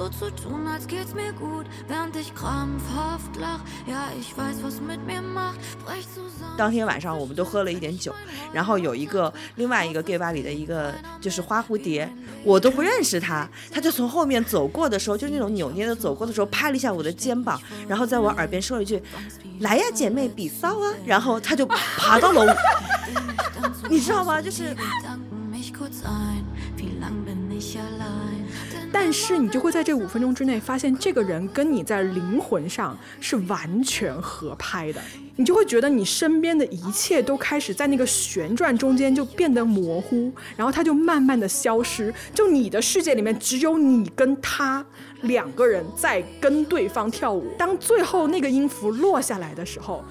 so zu tun, als geht's mir gut, während ich krampfhaft lach. Ja, ich weiß, was mit mir macht, brech zusammen. 当天晚上我们都喝了一点酒，然后有一个另外一个 gay 吧里的一个就是花蝴蝶，我都不认识他，他就从后面走过的时候，就是那种扭捏的走过的时候，拍了一下我的肩膀，然后在我耳边说了一句：“来呀，姐妹，比骚啊！”然后他就爬到了我，你知道吗？就是。但是你就会在这五分钟之内发现，这个人跟你在灵魂上是完全合拍的，你就会觉得你身边的一切都开始在那个旋转中间就变得模糊，然后它就慢慢的消失，就你的世界里面只有你跟他两个人在跟对方跳舞。当最后那个音符落下来的时候。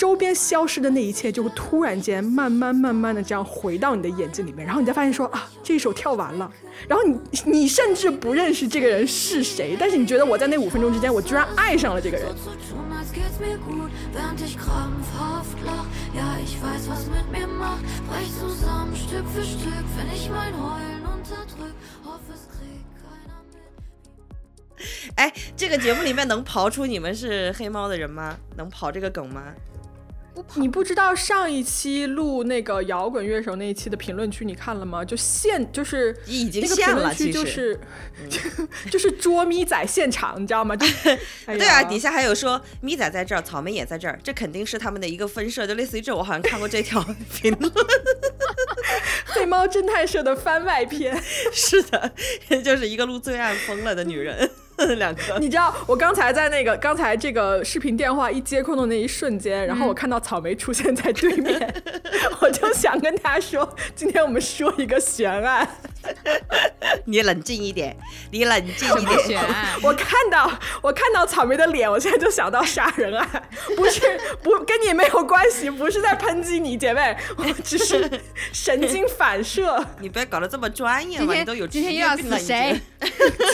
周边消失的那一切，就会突然间慢慢慢慢的这样回到你的眼睛里面，然后你再发现说啊，这一首跳完了，然后你你甚至不认识这个人是谁，但是你觉得我在那五分钟之间，我居然爱上了这个人。哎，这个节目里面能刨出你们是黑猫的人吗？能刨这个梗吗？你不知道上一期录那个摇滚乐手那一期的评论区你看了吗？就现就是已经那个现了其实 就是、就是捉咪仔现场，你知道吗？就 哎对啊，底下还有说咪仔在这儿，草莓也在这儿，这肯定是他们的一个分社，就类似于这，我好像看过这条 评论。黑猫侦探社的番外篇。是的，就是一个录最暗疯了的女人，两个。你知道我刚才在那个刚才这个视频电话一接通的那一瞬间，然后我看到草莓出现在对面，我就想跟他说，今天我们说一个悬案。你冷静一点，你冷静一点悬点。案？我看到我看到草莓的脸，我现在就想到杀人案，不是不跟你没有关系，不是在抨击你姐妹，我只是神经反射。你不要搞得这么专业嘛，你今天都有今天又要死谁？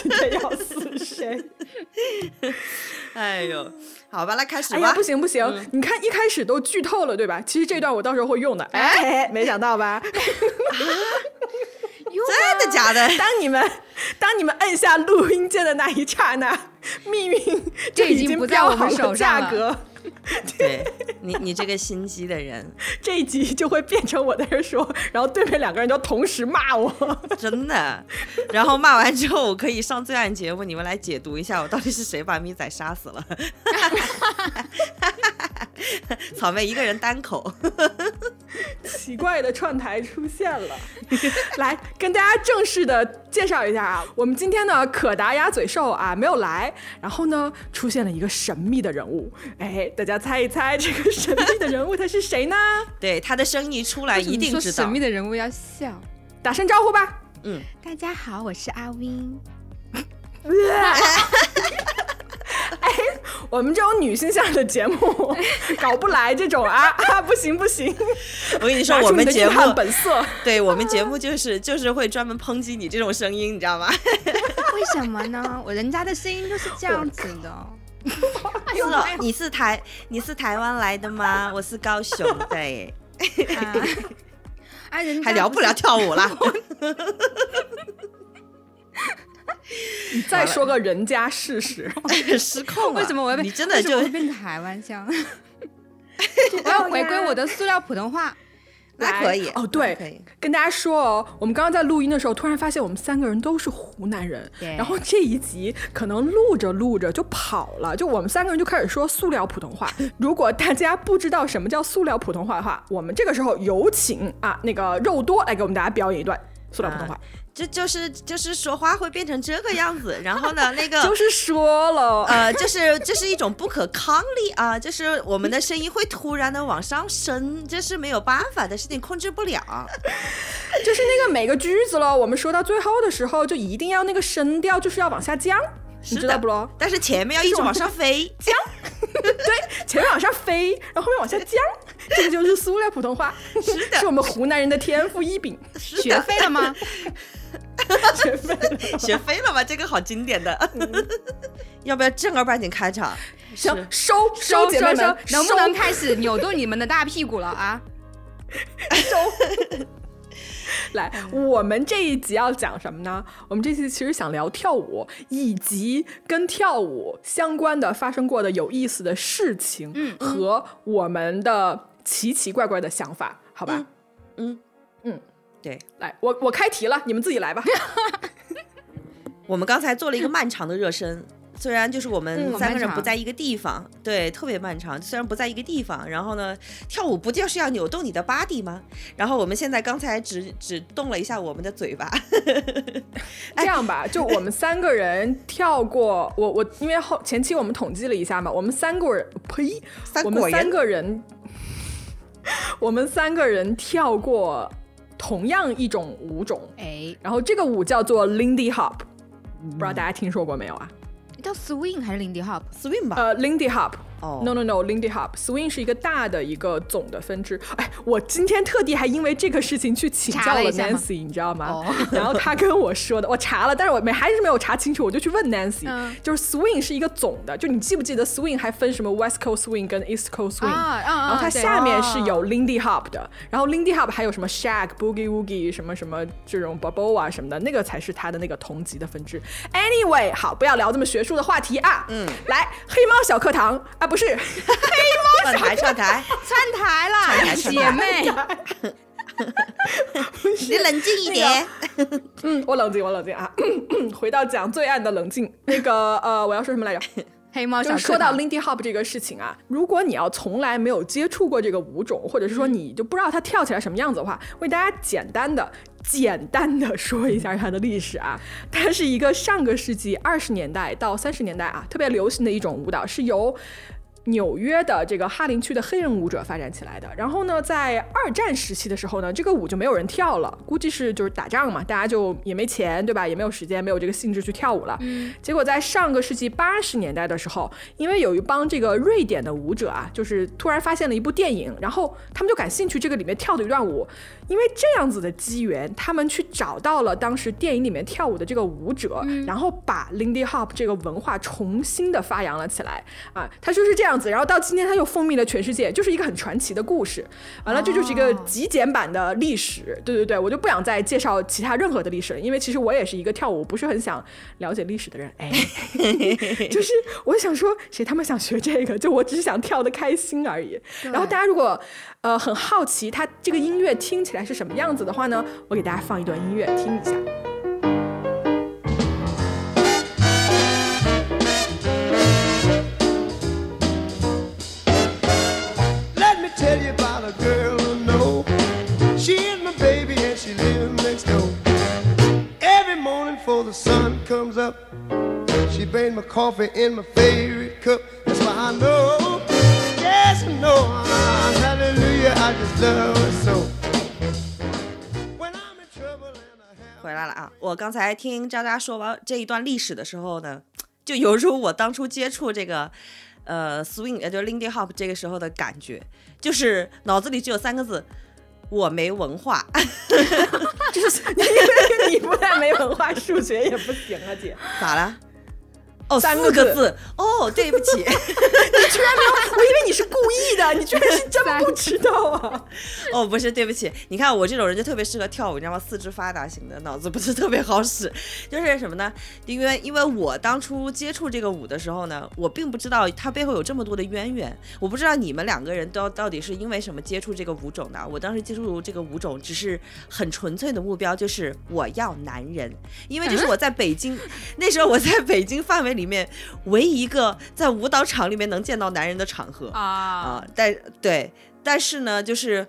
今天要死谁？哎呦，好吧，来开始吧。哎呀，不行不行，你看一开始都剧透了，对吧？其实这段我到时候会用的。哎，没想到吧？真的假的？当你们当你们摁下录音键的那一刹那，命运就就已经经不在我们手上了。对你，你这个心机的人，这一集就会变成我在这说，然后对面两个人就同时骂我。真的。然后骂完之后，我可以上最暗节目，你们来解读一下，我到底是谁把咪仔杀死了？草莓一个人单口，奇怪的串台出现了，来跟大家正式的介绍一下啊，我们今天呢可达鸭嘴兽啊没有来，然后呢出现了一个神秘的人物，哎，大家猜一猜这个神秘的人物他是谁呢？对他的声音出来一定说知道神秘。的人物要笑。打声招呼吧。嗯，大家好，我是阿 Win。我们这种女性向的节目 搞不来这种啊 啊，不行不行！我跟你说，我们节目本色，对我们节目就是就是会专门抨击你这种声音，你知道吗？为什么呢？我人家的声音就是这样子的。是哦，你是台你是台湾来的吗？我是高雄的耶，啊，啊人还聊不聊跳舞啦？你再说个人家试试，失控了。为什么我要变？你真的就会变台湾腔？我要回归我的塑料普通话。那可以哦，对，可以。跟大家说哦，我们刚刚在录音的时候，突然发现我们三个人都是湖南人，然后这一集可能录着录着就跑了，就我们三个人就开始说塑料普通话。如果大家不知道什么叫塑料普通话的话，我们这个时候有请啊那个肉多来给我们大家表演一段塑料普通话。这就是就是说话会变成这个样子，然后呢，那个 就是说了，呃，就是这是一种不可抗力啊，就是我们的声音会突然的往上升，这是没有办法的事情，控制不了。就是那个每个句子了，我们说到最后的时候，就一定要那个声调就是要往下降，你知道不咯？但是前面要一直往上飞，降对，前面往上飞，然后后面往下降，这个就是塑料普通话，是的 是我们湖南人的天赋异禀，学废了吗？学废了。学飞了吧？这个好经典的。要不要正儿八经开场？行，收收姐妹们收收，，能不能开始扭动你们的大屁股了啊？收来，我们这一集要讲什么呢？我们这期其实想聊跳舞，以及跟跳舞相关的发生过的有意思的事情，嗯和我们的奇奇怪怪的想法，好吧？嗯嗯，对，来，我我开题了，你们自己来吧。我们刚才做了一个漫长的热身。虽然就是我们嗯三个人不在一个地方，对，特别漫长。虽然不在一个地方，然后呢，跳舞不就是要扭动你的 body 吗？然后我们现在刚才只只动了一下我们的嘴巴，这样吧，就我们三个人跳过，我我因为后前期我们统计了一下嘛，我们三个人，呸，我们三个人，我们三个人跳过同样一种舞种，哎，然后这个舞叫做 Lindy Hop，不知道大家听说过没有啊？叫 swing 还是 Lindy Hop？swing 吧。呃，Lindy Hop。哦 No no no，Lindy Hop，Swing 是一个大的一个总的分支。哎，我今天特地还因为这个事情去请教了 Nancy，你知道吗？哦 然后他跟我说的，我查了，但是我没还是没有查清楚，我就去问 Nancy，、嗯就是 Swing 是一个总的，就你记不记得 Swing 还分什么 West Coast Swing 跟 East Coast Swing？、然后它下面是有 Lindy Hop 的，然后 Lindy Hop 还有什么 Shag、Boogie Woogie 什么什么这种 Bobo 啊什么的，那个才是它的那个同级的分支。Anyway，好，不要聊这么学术的话题啊。嗯，来，黑猫小课堂啊，不是。上台 上台，串台啦，台姐妹，你冷静一点。嗯，我冷静，我冷静啊。回到讲最暗的冷静，那个呃，我要说什么来着？黑猫小就是说到 Lindy Hop 这个事情啊，如果你要从来没有接触过这个舞种，或者是说你就不知道它跳起来什么样子的话，为大家简单的、简单的说一下它的历史啊。它是一个上个世纪二十年代到三十年代啊特别流行的一种舞蹈，是由纽约的这个哈林区的黑人舞者发展起来的。然后呢，在二战时期的时候呢，这个舞就没有人跳了，估计是就是打仗嘛，大家就也没钱，对吧？也没有时间，没有这个兴致去跳舞了。结果在上个世纪八十年代的时候，因为有一帮这个瑞典的舞者啊，就是突然发现了一部电影，然后他们就感兴趣这个里面跳的一段舞，因为这样子的机缘，他们去找到了当时电影里面跳舞的这个舞者，然后把 Lindy Hop 这个文化重新的发扬了起来啊，它就是这样子，然后到今天他又风靡了全世界，就是一个很传奇的故事。完了，这就是一个极简版的历史，对对对，我就不想再介绍其他任何的历史了，因为其实我也是一个跳舞不是很想了解历史的人，哎，就是我想说，谁他妈想学这个？就我只是想跳的开心而已。然后大家如果呃很好奇它这个音乐听起来是什么样子的话呢，我给大家放一段音乐听一下。She brings my coffee in my favorite cup. That's why I know, yes I know, ah, hallelujah, I just love her so. When I'm in trouble and I have 回来了啊！我刚才听渣渣说完这一段历史的时候呢，就犹如我当初接触这个呃 swing，也就是 Lindy Hop 这个时候的感觉，就是脑子里只有三个字：我没文化。就是因为你不但没文化，数学也不行啊，姐。咋了？哦，三四个字。哦，对不起。你居然没有，我以为你是故意的，你居然是真不知道啊！哦，不是，对不起，你看我这种人就特别适合跳舞，你知道吗？四肢发达型的，脑子不是特别好使。就是什么呢？因为因为我当初接触这个舞的时候呢，我并不知道它背后有这么多的渊源。我不知道你们两个人都到底是因为什么接触这个舞种的。我当时接触这个舞种，只是很纯粹的目标，就是我要男人，因为这是我在北京，那时候我在北京范围里面唯一一个在舞蹈场里面能见到男人的场合。啊，啊，但对，但是呢，就是。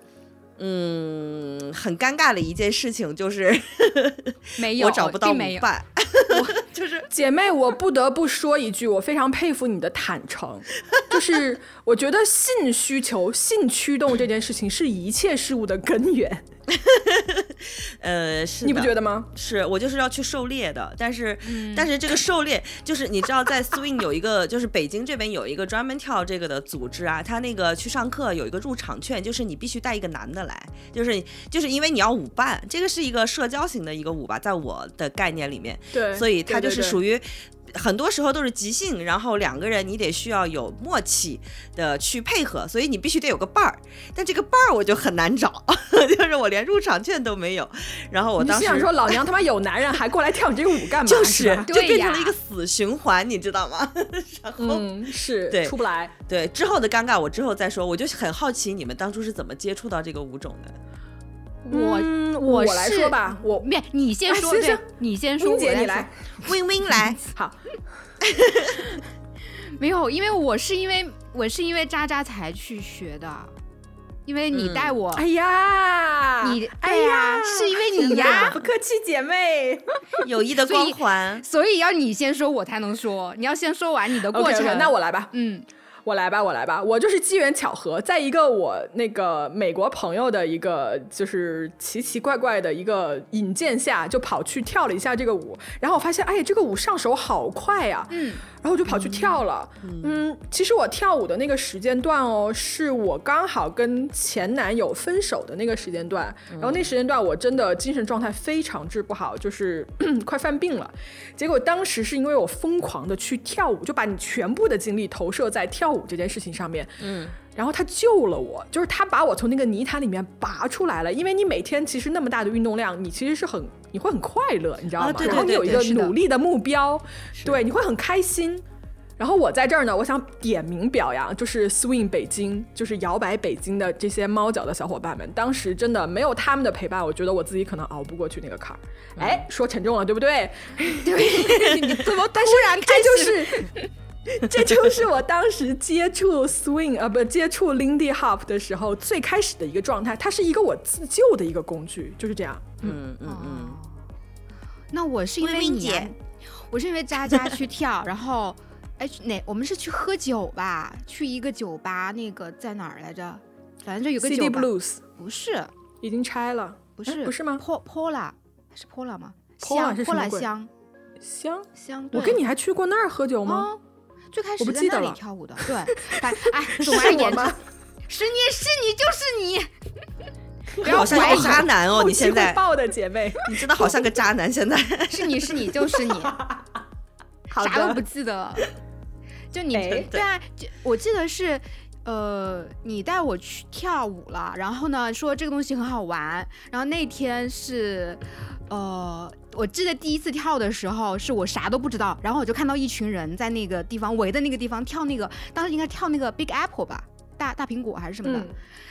嗯，很尴尬的一件事情就是 没有，我找不到并没有。舞伴，就是姐妹，我不得不说一句，我非常佩服你的坦诚。就是我觉得性需求、性驱动这件事情是一切事物的根源，呃，是你不觉得吗？是我就是要去狩猎的，但是、嗯但是这个狩猎就是你知道，在 swing 有一个，就是北京这边有一个专门跳这个的组织啊，他那个去上课有一个入场券，就是你必须带一个男的来，就是就是因为你要舞伴，这个是一个社交型的一个舞吧，在我的概念里面，对，所以它就是属于于很多时候都是即兴，然后两个人你得需要有默契的去配合，所以你必须得有个伴儿。但这个伴儿我就很难找，就是我连入场券都没有。然后我当时想说老娘他妈有男人还过来跳你这个舞干嘛？就是吧就变成了一个死循环，你知道吗？然后、嗯，是对出不来。对之后的尴尬我之后再说，我就很好奇你们当初是怎么接触到这个舞种的。我嗯我我来说吧，我没，你先说，你先说，姐我来。Win Win 来，好，没有，因为我是因为我是因为渣渣才去学的，因为你嗯带我，哎呀，你哎呀呀，是因为你呀不客气，姐妹。友谊的光环。所以要你先说，我才能说。你要先说完你的过程。那我来吧。嗯，我来吧，我来吧，我就是机缘巧合，在一个我那个美国朋友的一个就是奇奇怪怪的一个引荐下，就跑去跳了一下这个舞，然后我发现，哎，这个舞上手好快呀、嗯，然后我就跑去跳了。嗯其实我跳舞的那个时间段哦，是我刚好跟前男友分手的那个时间段，然后那时间段我真的精神状态非常之不好，就是 快犯病了。结果当时是因为我疯狂的去跳舞，就把你全部的精力投射在跳舞这件事情上面。嗯，然后他救了我，就是他把我从那个泥潭里面拔出来了。因为你每天其实那么大的运动量，你其实是很你会很快乐，你知道吗？啊对然后你有一个努力的目标，对，你会很开心。然后我在这儿呢，我想点名表扬，就是 Swing 北京，就是摇摆北京的这些猫脚的小伙伴们。当时真的没有他们的陪伴，我觉得我自己可能熬不过去那个坎儿。哎，说沉重了，对不对？对 你怎么突然开这始？就是。这就是我当时接触 swing 啊，不接触 Lindy Hop 的时候最开始的一个状态，它是一个我自救的一个工具，就是这样。嗯嗯嗯，哦那我是因为你我是因为渣渣去跳，然后，哎，去哪？我们是去喝酒吧？去一个酒吧，那个在哪儿来着？反正就有个 CD 酒吧，Blues 不是，已经拆了，不是，哎不是吗？Po Pola 是 Pola 吗 Pola 香是什么 Pola 鬼香香。香，我跟你还去过那儿喝酒吗？哦，最开我始在那里不记得了跳舞的，对，反哎，总而言之，吗？是你是你就是你，不要好像怀疑个，渣男哦，你现在会爆的姐妹，你真的好像个渣男，现在。是你是你就是你，啥都不记得了。就你、哎对啊，就我记得是，呃，你带我去跳舞了，然后呢说这个东西很好玩，然后那天是，呃，我记得第一次跳的时候是我啥都不知道，然后我就看到一群人在那个地方围的那个地方跳那个，当时应该跳那个 Big Apple 吧。大大苹果还是什么的，嗯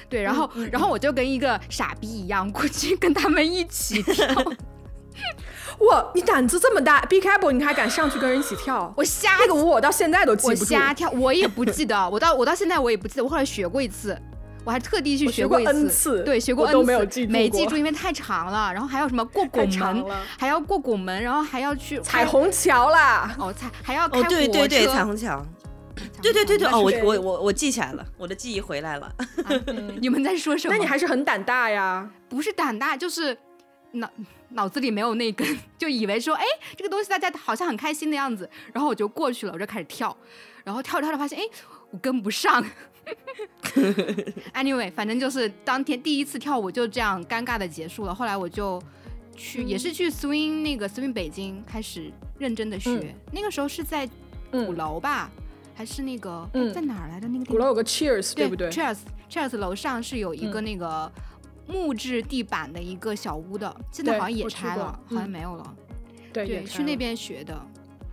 对，然后、然后我就跟一个傻逼一样过去跟他们一起跳，哇，你胆子这么大，Big Apple 你还敢上去跟人一起跳？我瞎那个舞我到现在都记我不住。瞎跳，我也不记得，我到我到现在我也不记得，我后来学过一次，我还特地去学过过一 N 次对，学过我 N 都次没有记住没记住，因为太长了，然后还有什么过拱门，还要过拱门，然后还要去彩虹桥啦。哦彩还要开哦，火对对对，车彩虹桥。对对对对，哦，我我我我记起来了，我的记忆回来了。你们在说什 么？那你还是很胆大呀。不是胆大，就是脑脑子里没有那根，就以为说，哎，这个东西大家好像很开心的样子，然后我就过去了，我就开始跳，然后跳着跳着发现，哎，我跟不上。anyway，反正就是当天第一次跳舞就这样尴尬的结束了。后来我就去，也是去 swing 那个 swing 北京开始认真的学，嗯那个时候是在鼓嗯，楼吧，还是那个、在哪儿来的那个地方？鼓楼有个 Cheers，对不对？？Cheers Cheers 楼上是有一个嗯那个木质地板的一个小屋的，现在好像也拆了，好像嗯没有了。对，对，去那边学的，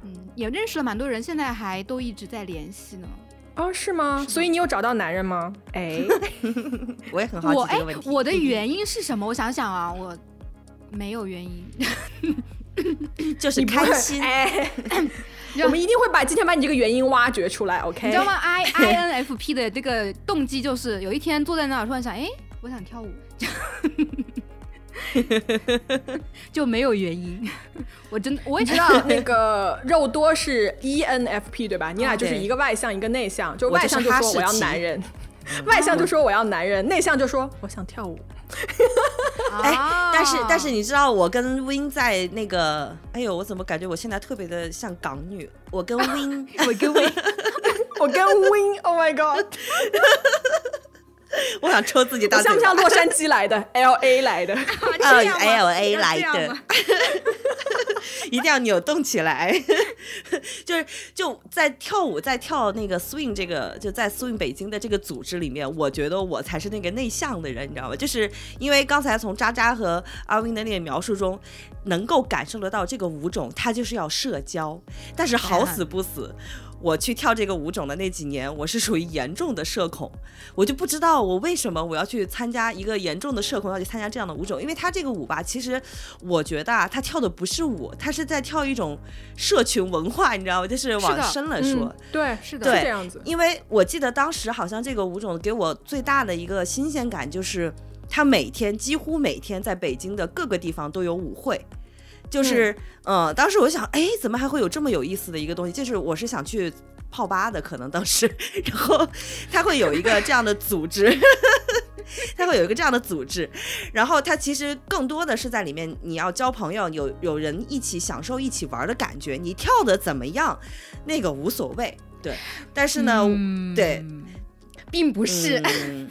嗯，也认识了蛮多人，现在还都一直在联系呢。哦，是吗？所以你有找到男人吗？哎，我也很好我哎奇这个问，题。我的原因是什么？我想想啊，我没有原因。就是开心，哎，我们一定会把今天把你这个原因挖掘出来，OK？你知道吗？I I N F P 的这个动机就是有一天坐在那儿，突然想，哎，我想跳舞，就没有原因。我真的我也知道 那个肉多是 ENFP 对吧？你俩就是一个外向，一个内向。就外向就说我要男人，外向就说我要男人，内向就说我想跳舞。哎啊，但是但是你知道我跟 Win 在那个，哎呦，我怎么感觉我现在特别的像港女？我跟 Win，我跟 Win，我跟 Win，Oh my God，我想抽自己大我嘴巴。像不像洛杉矶来的，LA 来的？啊，L A 来的 一定要扭动起来。就是就在跳舞，在跳那个 swing 这个就在 swing 北京的这个组织里面，我觉得我才是那个内向的人，你知道吗？就是因为刚才从渣渣和阿 Win 的那个描述中，能够感受得到这个舞种它就是要社交，但是好死不死。我去跳这个舞种的那几年，我是属于严重的社恐，我就不知道我为什么我要去参加一个严重的社恐，要去参加这样的舞种，因为他这个舞吧，其实我觉得啊，他跳的不是舞，他是在跳一种社群文化，你知道吗？就是往深了说，嗯、对，是的对这样子。因为我记得当时好像这个舞种给我最大的一个新鲜感就是，他每天几乎每天在北京的各个地方都有舞会。就是，呃，当时我想，哎，怎么还会有这么有意思的一个东西？就是我是想去泡吧的，可能当时，然后他会有一个这样的组织，它会有一个这样的组织，然后它其实更多的是在里面，你要交朋友，有有人一起享受、一起玩的感觉。你跳的怎么样，那个无所谓，对。但是呢，嗯对，并不是、嗯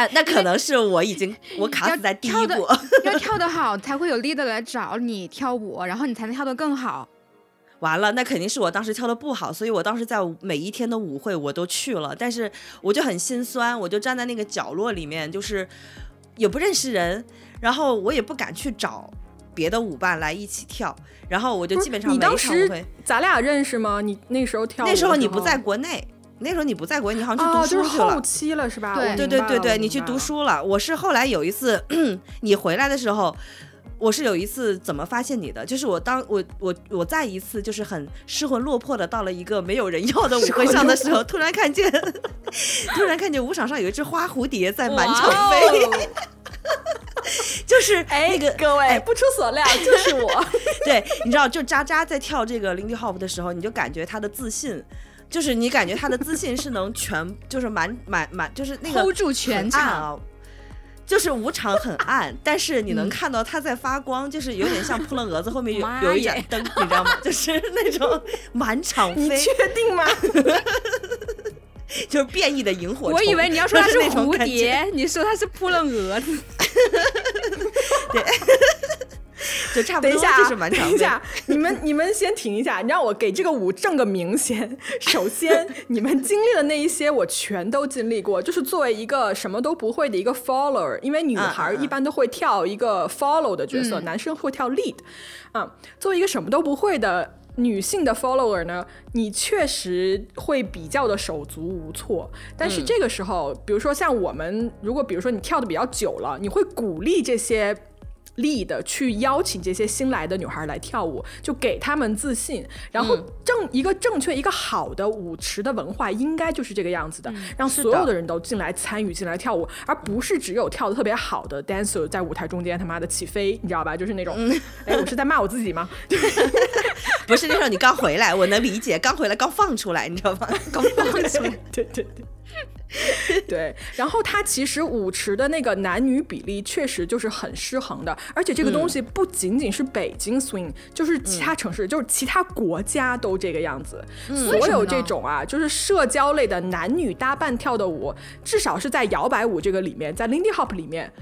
啊，那可能是我已经 我卡死在第一步。要跳得 好，才会有 leader 来找你跳舞，然后你才能跳得更好。完了，那肯定是我当时跳的不好，所以我当时在每一天的舞会我都去了，但是我就很心酸，我就站在那个角落里面，就是也不认识人，然后我也不敢去找别的舞伴来一起跳，然后我就基本上每一你当时咱俩认识吗？你那时候跳那时候你不在国内，那时候你不在国内，你好像去哦，读书去了。后期了是吧？对对对对对，你去读。书了。我是后来有一次 你回来的时候，我是有一次怎么发现你的？就是我当我我我再一次就是很失魂落魄的到了一个没有人要的舞会上的时候，突然看见 突然看见舞场上有一只花蝴蝶在满场飞，哦 就是哎，那个各位不出所料，就是我。对，你知道，就渣渣在跳这个 Lindy Hop 的时候，你就感觉他的自信。就是你感觉他的自信是能全，就是满满满，就是那个 hold 住全场啊，就是舞场很暗，但是你能嗯 看到它在发光，就是有点像扑棱蛾子后面有有一盏灯，你知道吗？就是那种满场飞，你确定吗？就是变异的萤火虫。我以为你要说它是那种蝴，蝶，你说它是扑棱蛾子。就差不多就是满场飞。等一下，你们你们先停一下，你让我给这个舞正个名先。首先，你们经历的那一些，我全都经历过。就是作为一个什么都不会的一个 follower，因为女孩嗯嗯一般都会跳一个 follow 的角色，男生会跳 lead。啊，作为一个什么都不会的。女性的 follower 呢，你确实会比较的手足无措，但是这个时候，比如说像我们，如果比如说你跳的比较久了，你会鼓励这些 lead 去邀请这些新来的女孩来跳舞，就给她们自信。然后正、一个正确、一个好的舞池的文化应该就是这个样子的，让所有的人都进来参与、进来跳舞，而不是只有跳的特别好的 dancer 在舞台中间他妈的起飞，你知道吧？就是那种，哎，我是在骂我自己吗？不是那时候你刚回来，我能理解，刚回来刚放出来，你知道吗？刚放出来。对 对对。对，然后它其实舞池的那个男女比例确实就是很失衡的，而且这个东西不仅仅是北京 swing，、就是其他城市，就是其他国家都这个样子。所有这种啊，就是社交类的男女搭伴跳的舞，至少是在摇摆舞这个里面，在 Lindy Hop 里面。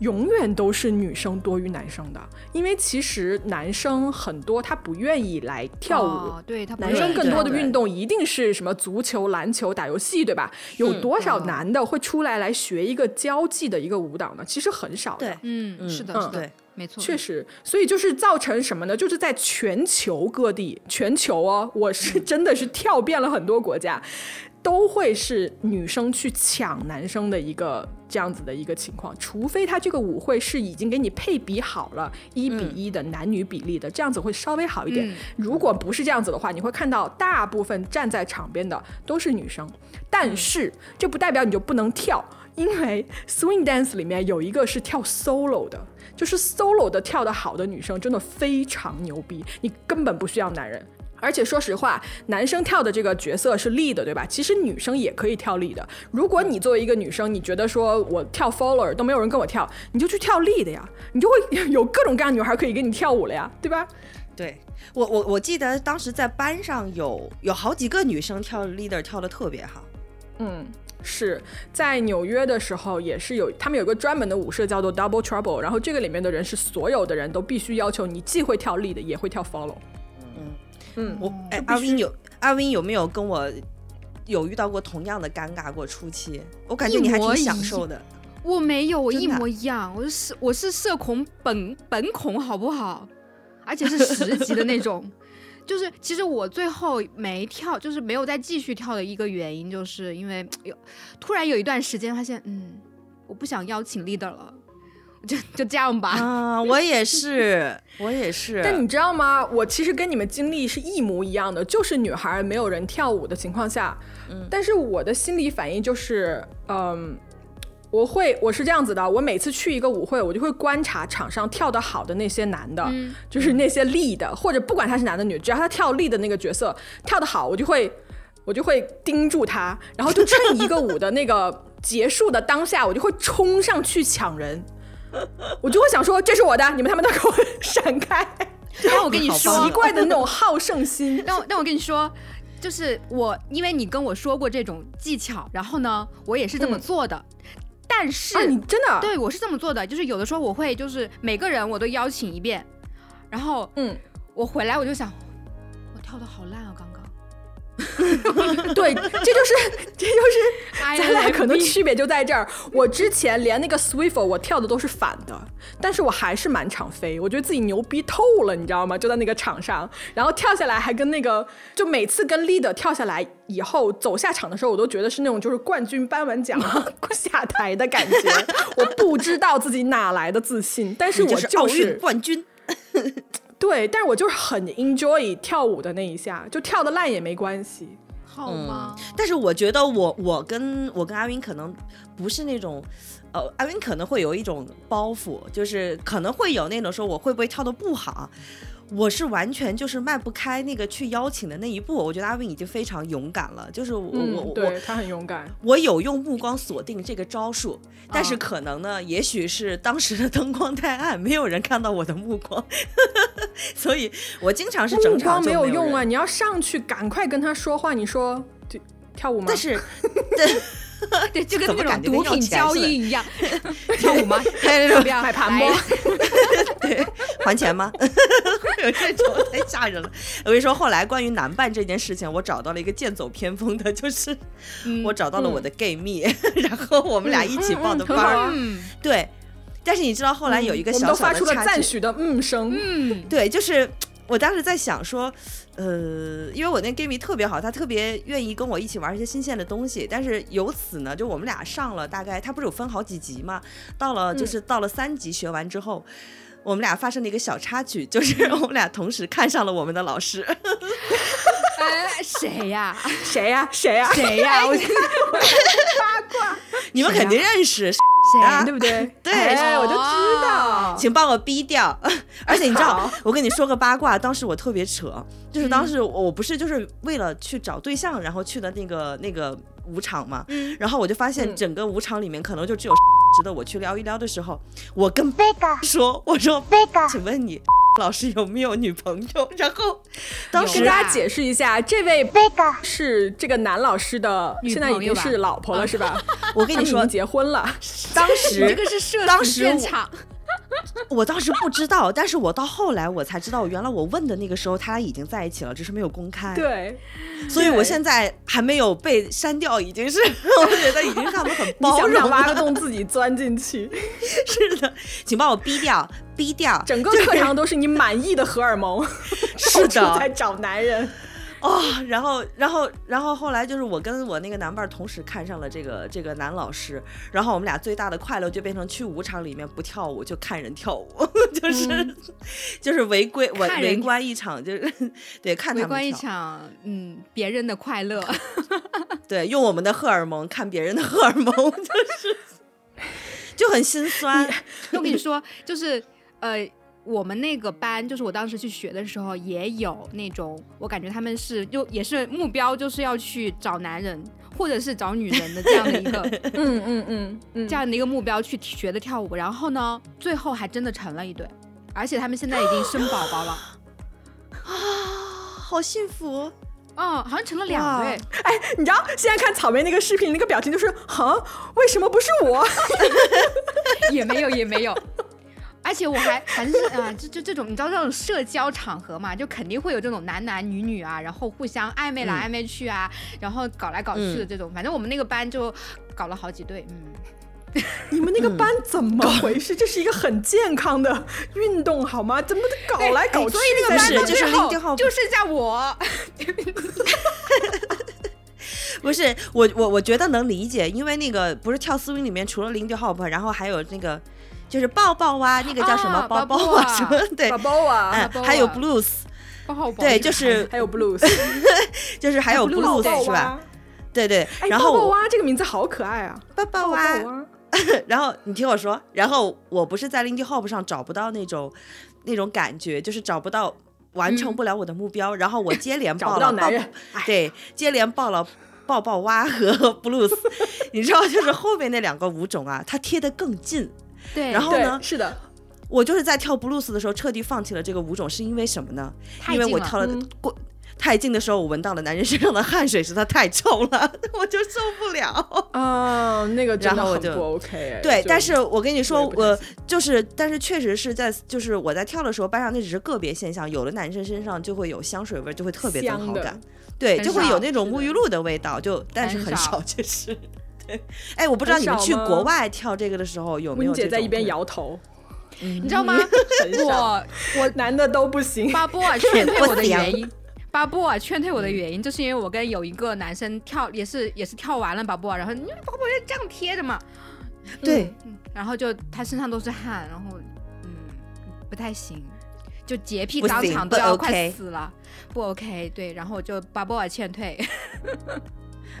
永远都是女生多于男生的，因为其实男生很多他不愿意来跳舞，哦对他不男生更多的运动一定是什么足球、篮球、打游戏，对吧？有多少嗯男的会出来来学一个交际的一个舞蹈呢？其实很少的。对，嗯，是的，嗯。是的。对，没错，确实，所以就是造成什么呢？就是在全球各地，全球哦，我是真的是跳遍了很多国家，都会是女生去抢男生的一个这样子的一个情况，除非他这个舞会是已经给你配比好了一比一的男女比例的，这样子会稍微好一点。嗯如果不是这样子的话，你会看到大部分站在场边的都是女生，但是这不代表你就不能跳。因为 swing dance 里面有一个是跳 solo 的，就是 solo 的跳得好的女生真的非常牛逼，你根本不需要男人。而且说实话，男生跳的这个角色是 lead，对吧？其实女生也可以跳 lead 的。如果你作为一个女生，你觉得说我跳 follower 都没有人跟我跳，你就去跳 lead 呀，你就会有各种各样的女孩可以跟你跳舞了呀，对吧？对我我我记得当时在班上有有好几个女生跳 leader 跳的特别好。嗯，是在纽约的时候也是有，他们有个专门的舞社叫做 Double Trouble，然后这个里面的人是所有的人都必须要求你既会跳 lead 也会跳 follow。嗯，我哎，阿 Win 有阿 Win 有没有跟我有遇到过同样的尴尬过初期？我感觉你还挺享受的。我没有，我一模一样，我是我是社恐本本恐，好不好？而且是十级的那种。就是其实我最后没跳，就是没有再继续跳的一个原因，就是因为有突然有一段时间发现，嗯，我不想邀请 leader 了，就就这样吧。啊，我也是，我也是。但你知道吗？我其实跟你们经历是一模一样的，就是女孩没有人跳舞的情况下，嗯但是我的心理反应就是，嗯，我会我是这样子的，我每次去一个舞会，我就会观察场上跳得好的那些男的，嗯就是那些 lead 的，或者不管他是男的女，只要他跳 lead 的那个角色跳得好，我就会我就会盯住他，然后就趁一个舞的那个结束的当下，我就会冲上去抢人。我就会想说，这是我的，你们他们都给我闪开！让我跟你说奇，怪的那种好胜心。但我但我跟你说，就是我，因为你跟我说过这种技巧，然后呢，我也是这么嗯做的。但是，啊，你真的？对我是这么做的，就是有的时候我会就是每个人我都邀请一遍，然后嗯，我回来我就想，我跳的好烂啊，刚刚。对，这就是这就是哎咱俩可能区别就在这儿。我之前连那个 swivel 我跳的都是反的，但是我还是满场飞，我觉得自己牛逼透了，你知道吗？就在那个场上，然后跳下来还跟那个，就每次跟 leader 跳下来以后走下场的时候，我都觉得是那种就是冠军颁完奖 下台的感觉。我不知道自己哪来的自信，但是我就是奥运冠军。对，但是我就是很 enjoy 跳舞的那一下，就跳的烂也没关系。好吗？但是我觉得我我跟我跟阿云可能不是那种，呃，阿云可能会有一种包袱，就是可能会有那种说我会不会跳的不好。我是完全就是迈不开那个去邀请的那一步，我觉得阿斌已经非常勇敢了。就是我、嗯，我我对他很勇敢。我有用目光锁定这个招数，但是啊可能呢，也许是当时的灯光太暗，没有人看到我的目光，所以我经常是整目光没场就有有用啊！你要上去赶快跟他说话。你说就跳舞吗？但是，对，对，就跟那种毒品交易一样，跳舞吗？还有那种要不要买盘来吗？还钱吗？有这种太吓人了。我跟你说，后来关于男伴这件事情，我找到了一个剑走偏锋的，就是我找到了我的 gay 蜜，然后我们俩一起报的班对，但是你知道后来有一个我们小小都发出了的差距，赞许的嗯声。嗯，对，就是我当时在想说，呃，因为我那蜜特别好，他特别愿意跟我一起玩一些新鲜的东西，但是由此呢，就我们俩上了大概，他不是有分好几集嘛，到了就是到了三级学完之后。我们俩发生了一个小插曲，就是 我们俩同时看上了我们的老师。哎，谁呀？谁呀？谁呀？谁呀？我八卦你们肯定认识，谁呀对不对？对哎，我就知道。请帮我逼掉。而且你知道，我跟你说个八卦，当时我特别扯，就是当时我我不是就是为了去找对象，然后去的那个那个舞场嘛，然后我就发现嗯整个舞场里面可能就只有值得我去撩一撩的时候，我跟说，我说，请问你老师有没有女朋友？然后当有时跟大家解释一下，这位是这个男老师的，现在已经是老婆了，是吧？我跟你说结婚了。当时这个是当时我现场，我当时不知道，但是我到后来我才知道，原来我问的那个时候他俩已经在一起了，只是没有公开。对，所以我现在还没有被删掉，已经是 我觉得已经是他们很你包容想不想挖个。洞自己钻进去？是的，请帮我逼掉，逼掉。整个课堂都是你满意的荷尔蒙，是到处在找男人。哦，然后，然后，然后后来就是我跟我那个男伴同时看上了这个这个男老师，然后我们俩最大的快乐就变成去舞场里面不跳舞就看人跳舞，就是、就是违规，我围观一场，就是对看他们围观一场，嗯，别人的快乐。对，用我们的荷尔蒙看别人的荷尔蒙，就是就很心酸。我跟你说，就是呃，我们那个班，就是我当时去学的时候，也有那种，我感觉他们是就也是目标，就是要去找男人或者是找女人的这样的一个 嗯嗯嗯嗯，这样的一个目标去学的跳舞。然后呢，最后还真的成了一对，而且他们现在已经生宝宝了。啊，好幸福！哦，好像成了两对。哎，你知道现在看草莓那个视频，那个表情就是，哈，为什么不是我？也没有，也没有。而且我还还是啊，就就这种，你知道这种社交场合嘛，就肯定会有这种男男女女啊，然后互相暧昧来暧昧去啊，然后搞来搞去的这种。反正我们那个班就搞了好几对，嗯，你们那个班怎么回事？这是一个很健康的运动好吗？怎么搞来搞去？所以那个班就是就剩下我。不是我我我觉得能理解，因为那个不是跳 swing 里面除了 Lindy Hop，然后还有那个就是抱抱蛙，那个叫什么啊包包抱抱啊啊什么对，还有啊 blues，对，就是还有 blues，就是还有 blues 是吧？？对对，哎，然后我抱抱蛙这个名字好可爱啊！抱抱蛙，然后你听我说，然后我不是在 Lindy Hop 上找不到那种那种感觉，就是找不到完成不了我的目标，然后我接连 抱了对，接连抱了抱抱蛙和 blues，你知道，就是后面那两个舞种啊，它贴得更近。对，然后呢，是的，我就是在跳 blues 的时候彻底放弃了这个舞种，是因为什么呢？因为我跳了嗯过。太近的时候，我闻到了男人身上的汗水，实在太臭了，我就受不了。啊，那个真的然后我就很不 OK 哎。对，但是我跟你说，我就是，但是确实是在，就是我在跳的时候，班上那只是个别现象，有的男生身上就会有香水味，就会特别的好感，对，就会有那种沐浴露的味道，就但是很少很少，确实。对，哎，我不知道你们去国外跳这个的时候有没有温姐在一边摇头，你知道吗？我我 男的都不行。巴波尔劝退我的原因，巴波尔劝退我的原因，就是因为我跟有一个男生跳，也是也是跳完了巴波尔，然后因为巴波尔这样贴着嘛，对，嗯，然后就他身上都是汗，然后嗯不太行，就洁癖当场都要快死了，不 OK，对，然后我就巴波尔劝退，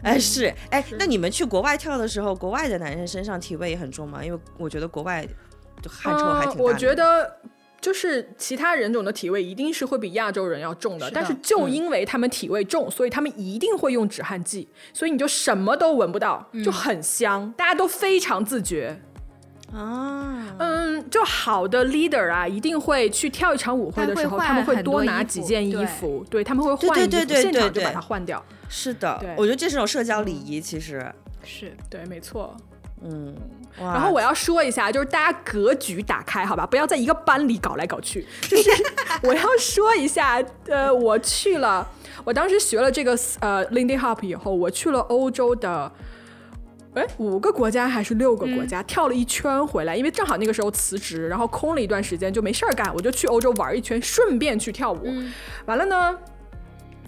哎是，哎，那你们去国外跳的时候，国外的男生身上体味也很重吗？因为我觉得国外就汗臭还挺大我觉得。就是其他人种的体味一定是会比亚洲人要重的，是的但是就嗯因为他们体味重，所以他们一定会用止汗剂，所以你就什么都闻不到，就很香，大家都非常自觉。啊，嗯，就好的 leader 啊，一定会去跳一场舞会的时候，他们会多多拿几件衣服，对他们会换衣服，对对对现场就把它换掉。是的，我觉得这是种社交礼仪，其实，是对，没错。嗯，然后我要说一下，就是大家格局打开，好吧，不要在一个班里搞来搞去。就是 我要说一下，呃，我去了，我当时学了这个呃 Lindy Hop 以后，我去了欧洲的。哎，五个国家还是六个国家、跳了一圈回来，因为正好那个时候辞职，然后空了一段时间就没事儿干，我就去欧洲玩一圈，顺便去跳舞。完了呢，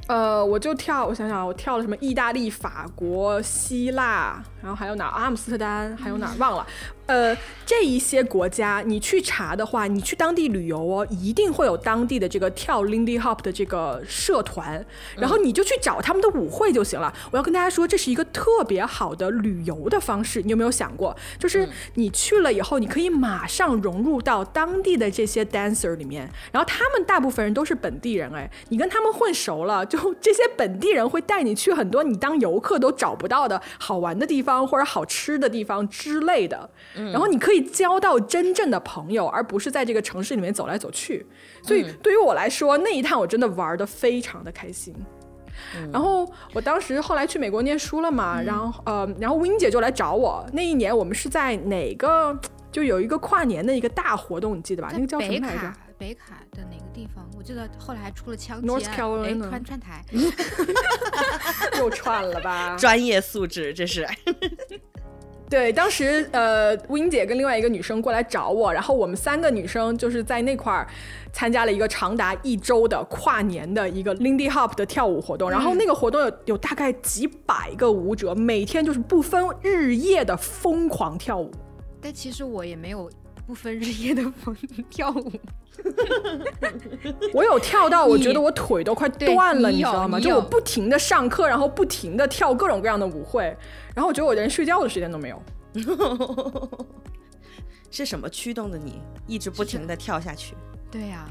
呃，我就跳，我想想啊，我跳了什么？意大利、法国、希腊，然后还有哪？阿姆斯特丹，还有哪？忘了。呃，这一些国家你去查的话，你去当地旅游哦，一定会有当地的这个跳 Lindy Hop 的这个社团，然后你就去找他们的舞会就行了。我要跟大家说，这是一个特别好的旅游的方式。你有没有想过，就是你去了以后，你可以马上融入到当地的这些 dancer 里面，然后他们大部分人都是本地人，哎，你跟他们混熟了，就这些本地人会带你去很多你当游客都找不到的好玩的地方或者好吃的地方之类的。然后你可以交到真正的朋友，而不是在这个城市里面走来走去。所以对于我来说，那一趟我真的玩的非常的开心。然后我当时后来去美国念书了嘛，然后呃，然后 Win 姐就来找我。那一年我们是在哪个？就有一个跨年的一个大活动，你记得吧？那个叫什么来着卡？北卡的哪个地方？我记得后来还出了枪击 North 案，哎，Carolina 川川台，又串了吧？专业素质，这是对，当时呃，Win 姐跟另外一个女生过来找我，然后我们三个女生就是在那块儿参加了一个长达一周的跨年的一个 Lindy Hop 的跳舞活动，然后那个活动有有大概几百个舞者，每天就是不分日夜的疯狂跳舞。但其实我也没有不分日夜的疯 跳舞，我有跳到，我觉得我腿都快断了，你你知道吗？就我不停的上课，然后不停的跳各种各样的舞会，然后我觉得我连睡觉的时间都没有。是什么驱动的你一直不停的跳下去？对呀、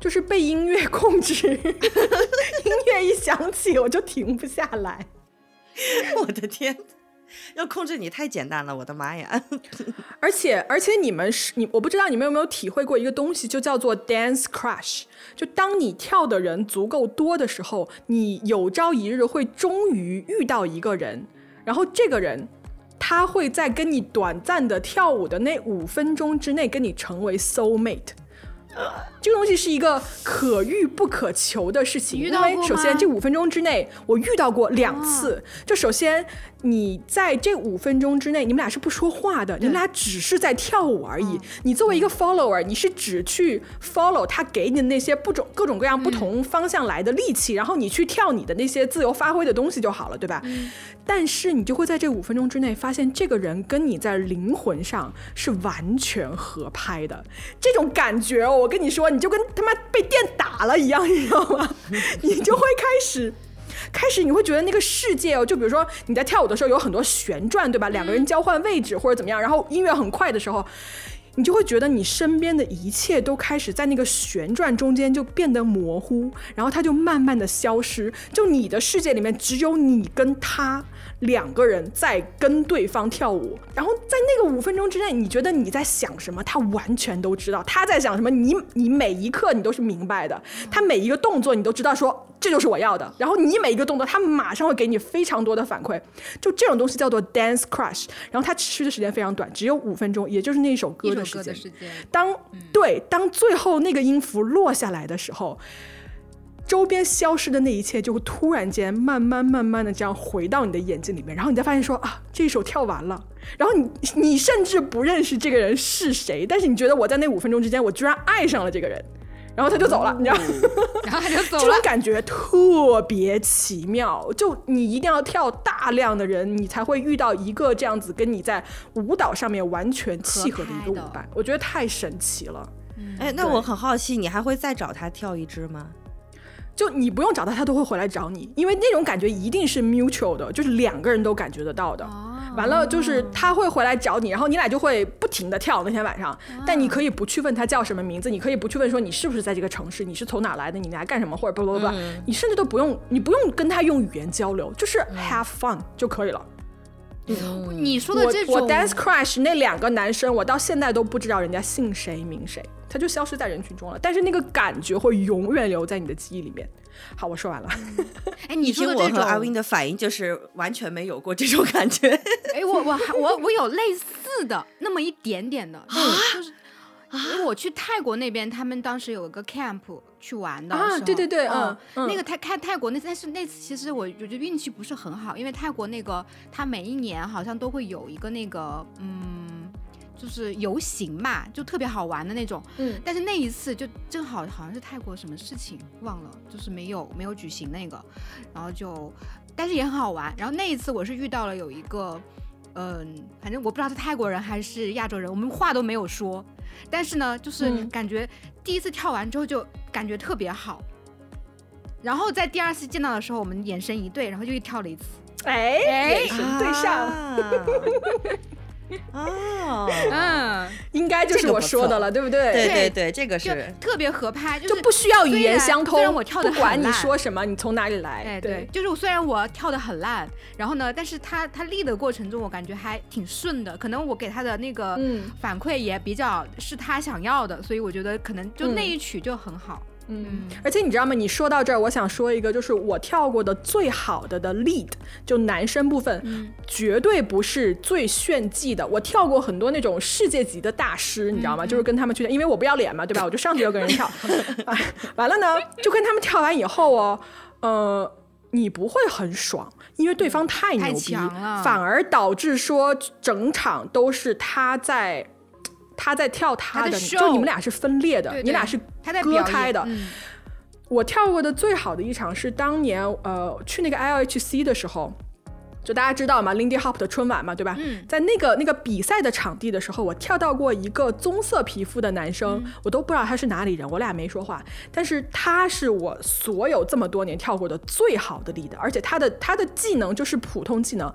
就是被音乐控制，音乐一响起我就停不下来。我的天，要控制你太简单了，我的妈呀！而且而且你们是你，我不知道你们有没有体会过一个东西，就叫做 dance crush。就当你跳的人足够多的时候，你有朝一日会终于遇到一个人，然后这个人他会在跟你短暂的跳舞的那五分钟之内跟你成为 soul mate。这个东西是一个可遇不可求的事情，因为首先这五分钟之内我遇到过两次。就首先你在这五分钟之内，你们俩是不说话的，你们俩只是在跳舞而已。你作为一个 follower，你是只去 follow 他给你的那些不种各种各样不同方向来的利器，然后你去跳你的那些自由发挥的东西就好了，对吧？但是你就会在这五分钟之内发现，这个人跟你在灵魂上是完全合拍的。这种感觉哦，我跟你说，你就跟他妈被电打了一样，你知道吗？你就会开始。开始你会觉得那个世界哦，就比如说你在跳舞的时候有很多旋转，对吧？两个人交换位置或者怎么样，然后音乐很快的时候，你就会觉得你身边的一切都开始在那个旋转中间就变得模糊，然后它就慢慢的消失，就你的世界里面只有你跟他两个人在跟对方跳舞，然后在那个五分钟之内，你觉得你在想什么，他完全都知道，他在想什么，你你每一刻你都是明白的，他每一个动作你都知道说这就是我要的，然后你每一个动作他马上会给你非常多的反馈，就这种东西叫做 dance crush，然后它持续的时间非常短，只有五分钟，也就是那一首歌的时间。歌的。时间，当对当最后那个音符落下来的时候，周边消失的那一切就会突然间慢慢慢慢的这样回到你的眼睛里面，然后你再发现说啊，这一首跳完了，然后你你甚至不认识这个人是谁，但是你觉得我在那五分钟之间，我居然爱上了这个人，然后他就走了，你知道。然后他就走了这种。感觉特别奇妙，就你一定要跳大量的人，你才会遇到一个这样子跟你在舞蹈上面完全契合的一个舞伴，我觉得太神奇了。哎，那我很好奇，你还会再找他跳一支吗？就你不用找他，他都会回来找你，因为那种感觉一定是 mutual 的，就是两个人都感觉得到的。哦完了，就是他会回来找你，然后你俩就会不停的跳那天晚上。但你可以不去问他叫什么名字，你可以不去问说你是不是在这个城市，你是从哪来的，你来干什么，或者不不不，你甚至都不用，你不用跟他用语言交流，就是 have fun 就可以了。你说的这种我 dance Crash 那两个男生，我到现在都不知道人家姓谁名谁，他就消失在人群中了。但是那个感觉会永远留在你的记忆里面。好，我说完了。哎，你说的这种和阿威的反应就是完全没有过这种感觉。哎，我我还我我有类似的那么一点点的，就是因为我去泰国那边，他们当时有一个 camp 去玩的啊对对对嗯那个泰看泰国那但是那次其实我我觉得运气不是很好，因为泰国那个他每一年好像都会有一个那个嗯。就是游行嘛，就特别好玩的那种。嗯但是那一次就正好好像是泰国什么事情忘了，就是没有没有举行那个，然后就，但是也很好玩。然后那一次我是遇到了有一个，嗯，反正我不知道是泰国人还是亚洲人，我们话都没有说，但是呢，就是嗯感觉第一次跳完之后就感觉特别好。然后在第二次见到的时候，我们眼神一对，然后就又跳了一次。哎，哎眼神对上，啊哦，嗯，应该就是我说的了，对不对？对？对对对，这个是。特别合拍，就就是不需要语言相通，虽然我跳的不管你说什么，你从哪里来，哎，对，就是我虽然我跳的很烂，然后呢，但是他他立的过程中，我感觉还挺顺的。可能我给他的那个嗯。反馈也比较是他想要的，所以我觉得可能就那嗯。一曲就很好。嗯，而且你知道吗？你说到这儿，我想说一个，就是我跳过的最好的的 lead，就男生部分，嗯绝对不是最炫技的。我跳过很多那种世界级的大师，你知道嗯吗？就是跟他们去，因为我不要脸嘛，对吧？我就上去就跟人跳，啊 完了呢，就跟他们跳完以后哦，呃。你不会很爽，因为对方太牛逼反而导致说整场都是他在他在跳他他的就你们俩是分裂的，对对你俩是他在开的。嗯我跳过的最好的一场是当年呃去那个 LHC 的时候。就大家知道嘛，Lindy Hop 的春晚嘛，对吧？嗯在那个那个比赛的场地的时候，我跳到过一个棕色皮肤的男生，嗯我都不知道他是哪里人，我俩没说话，但是他是我所有这么多年跳过的最好的 lead，而且他的他的技能就是普通技能，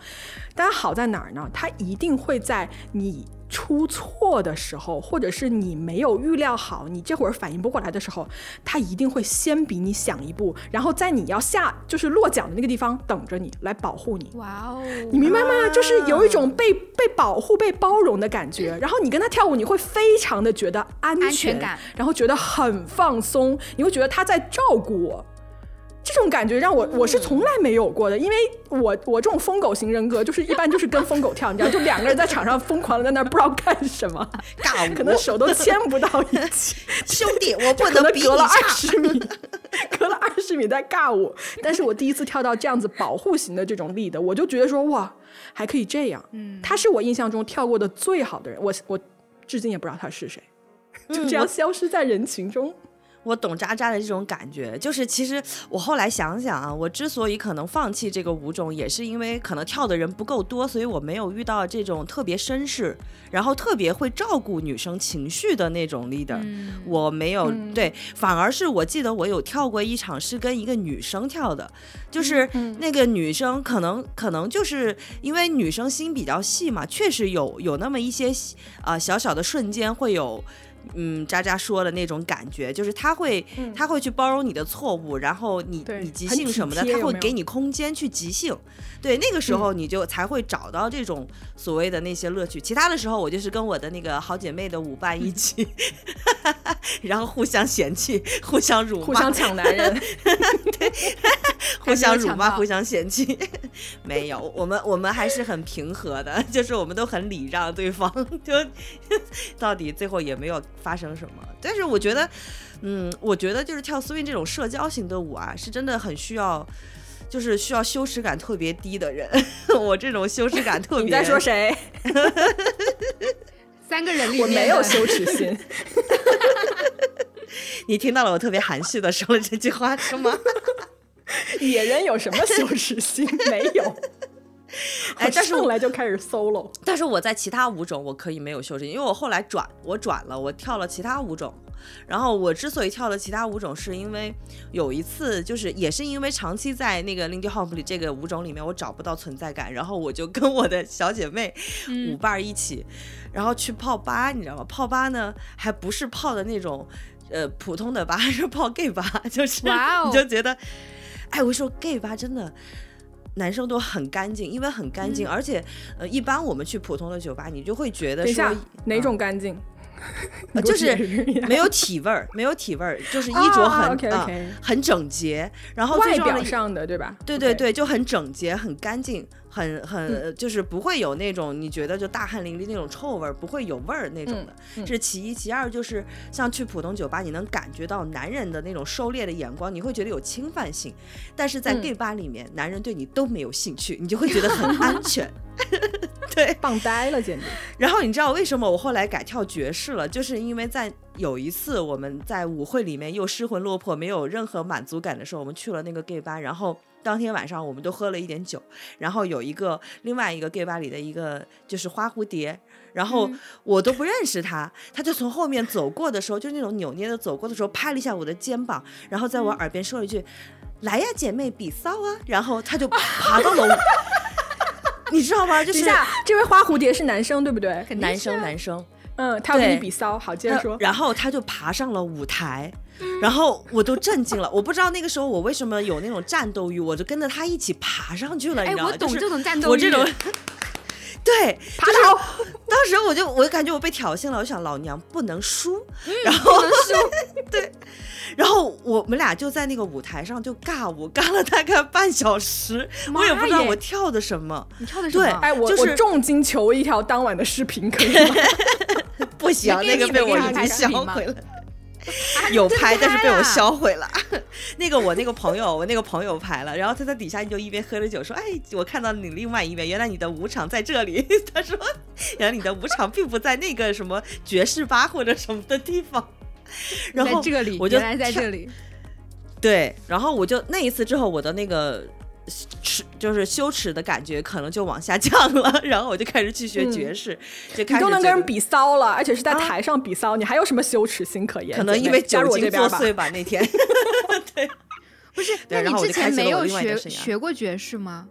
但好在哪儿呢？他一定会在你出错的时候，或者是你没有预料好，你这会儿反应不过来的时候，他一定会先比你想一步，然后在你要下就是落脚的那个地方等着你来保护你。哇哦，你明白吗？就是有一种被被保护、被包容的感觉。然后你跟他跳舞，你会非常的觉得安全，感然后觉得很放松，你会觉得他在照顾我。这种感觉让我我是从来没有过的，因为我我这种疯狗型人格，就是一般就是跟疯狗跳，你知道，就两个人在场上疯狂的在那儿不知道干什么，尬舞，可能手都牵不到一起，兄弟，我不可能能比你隔了二。十米，隔了二十米在尬舞。但是我第一次跳到这样子保护型的这种力的，我就觉得说哇，还可以这样。嗯，他是我印象中跳过的最好的人，我我至今也不知道他是谁，就这样消失在人群中。我懂渣渣的这种感觉，就是其实我后来想想啊，我之所以可能放弃这个舞种，也是因为可能跳的人不够多，所以我没有遇到这种特别绅士，然后特别会照顾女生情绪的那种 leader。我没有、对，反而是我记得我有跳过一场是跟一个女生跳的，就是那个女生可能可能就是因为女生心比较细嘛，确实有有那么一些啊、呃小小的瞬间会有。嗯，渣渣说的那种感觉，就是他会，他会去包容你的错误，然后你你即兴什么的，他会给你空间去即兴。对，那个时候你就才会找到这种所谓的那些乐趣。其他的时候，我就是跟我的那个好姐妹的舞伴一起 然后互相嫌弃，互相辱骂，互相抢男人，对互相辱骂，互相嫌弃。没有，我们我们还是很平和的，就是我们都很礼让对方，就到底最后也没有发生什么。但是我觉得，嗯，我觉得就是跳 swing 这种社交型的舞啊，是真的很需要。就是需要羞耻感特别低的人，我这种羞耻感特别。你在说谁？三个人里面我没有羞耻心，你听到了我特别含蓄的说了这句话是吗？野人有什么羞耻心？没有。哎但是我上来就开始 solo，但是我在其他舞种我可以没有羞耻，因为我后来转，我转了，我跳了其他舞种。然后我之所以跳了其他舞种，是因为有一次就是也是因为长期在那个 Lindy Hop 里这个舞种里面，我找不到存在感，然后我就跟我的小姐妹舞伴儿一起，然后去泡吧，你知道吗？泡吧呢还不是泡的那种呃普通的吧，是泡 gay 吧，就是哇哦你就觉得，哎，我说 gay 吧真的。男生都很干净，因为很干净，而且呃，一般我们去普通的酒吧，你就会觉得说哪种干净？呃 就是没没有体味儿，没有体味儿，就是衣着很、啊很整洁，然后外表上的对吧？对对对，就很整洁、很干净、很很、嗯就是不会有那种你觉得就大汗淋漓那种臭味儿，不会有味儿那种的。是其一，其二就是像去普通酒吧，你能感觉到男人的那种狩猎的眼光，你会觉得有侵犯性，但是在嗯 gay 吧里面，男人对你都没有兴趣，你就会觉得很安全。对，棒呆了，简直。然后你知道为什么我后来改跳爵士了？就是因为在有一次我们在舞会里面又失魂落魄，没有任何满足感的时候，我们去了那个 gay 吧，然后。当天晚上我们都喝了一点酒，然后有一个另外一个 gay 吧里的一个就是花蝴蝶，然后我都不认识他，他就从后面走过的时候，就是那种扭捏的走过的时候，拍了一下我的肩膀，然后在我耳边说了一句：“来呀，姐妹，比骚啊！”然后他就爬到了我，你知道吗？就是这位花蝴蝶是男生对不对？男生男生，嗯，他要跟你比骚，好，接着说。呃然后他就爬上了舞台，然后我都震惊了。我不知道那个时候我为什么有那种战斗欲，我就跟着他一起爬上去了，你哎，知道吗？我懂这种战斗欲。我这种。对，爬倒，当时我就我就感觉我被挑衅了，我想老娘不能输，嗯然后 对，然后我们俩就在那个舞台上就尬舞，尬了大概半小时，我也不知道我跳的什么，你跳的什么？对哎，我、就是我重金求一条当晚的视频，可以吗？不行，那个被我已经销毁了。有拍，但是被我销毁了。那个我那个朋友，我那个朋友拍了，然后他在底下就一边喝着酒说：“哎，我看到你另外一面，原来你的舞场在这里。”他说：“原来你的舞场并不在那个什么爵士吧或者什么的地方。”然后这里，我就在这里。对，然后我就那一次之后，我的那个耻就是羞耻的感觉可能就往下降了，然后我就开始去学爵士，就你开始都能跟人比骚了，而且是在啊台上比骚，你还有什么羞耻心可言？可能因为加入酒精我这边吧。作祟吧，那天。对不是，你之前没有学学过爵士吗？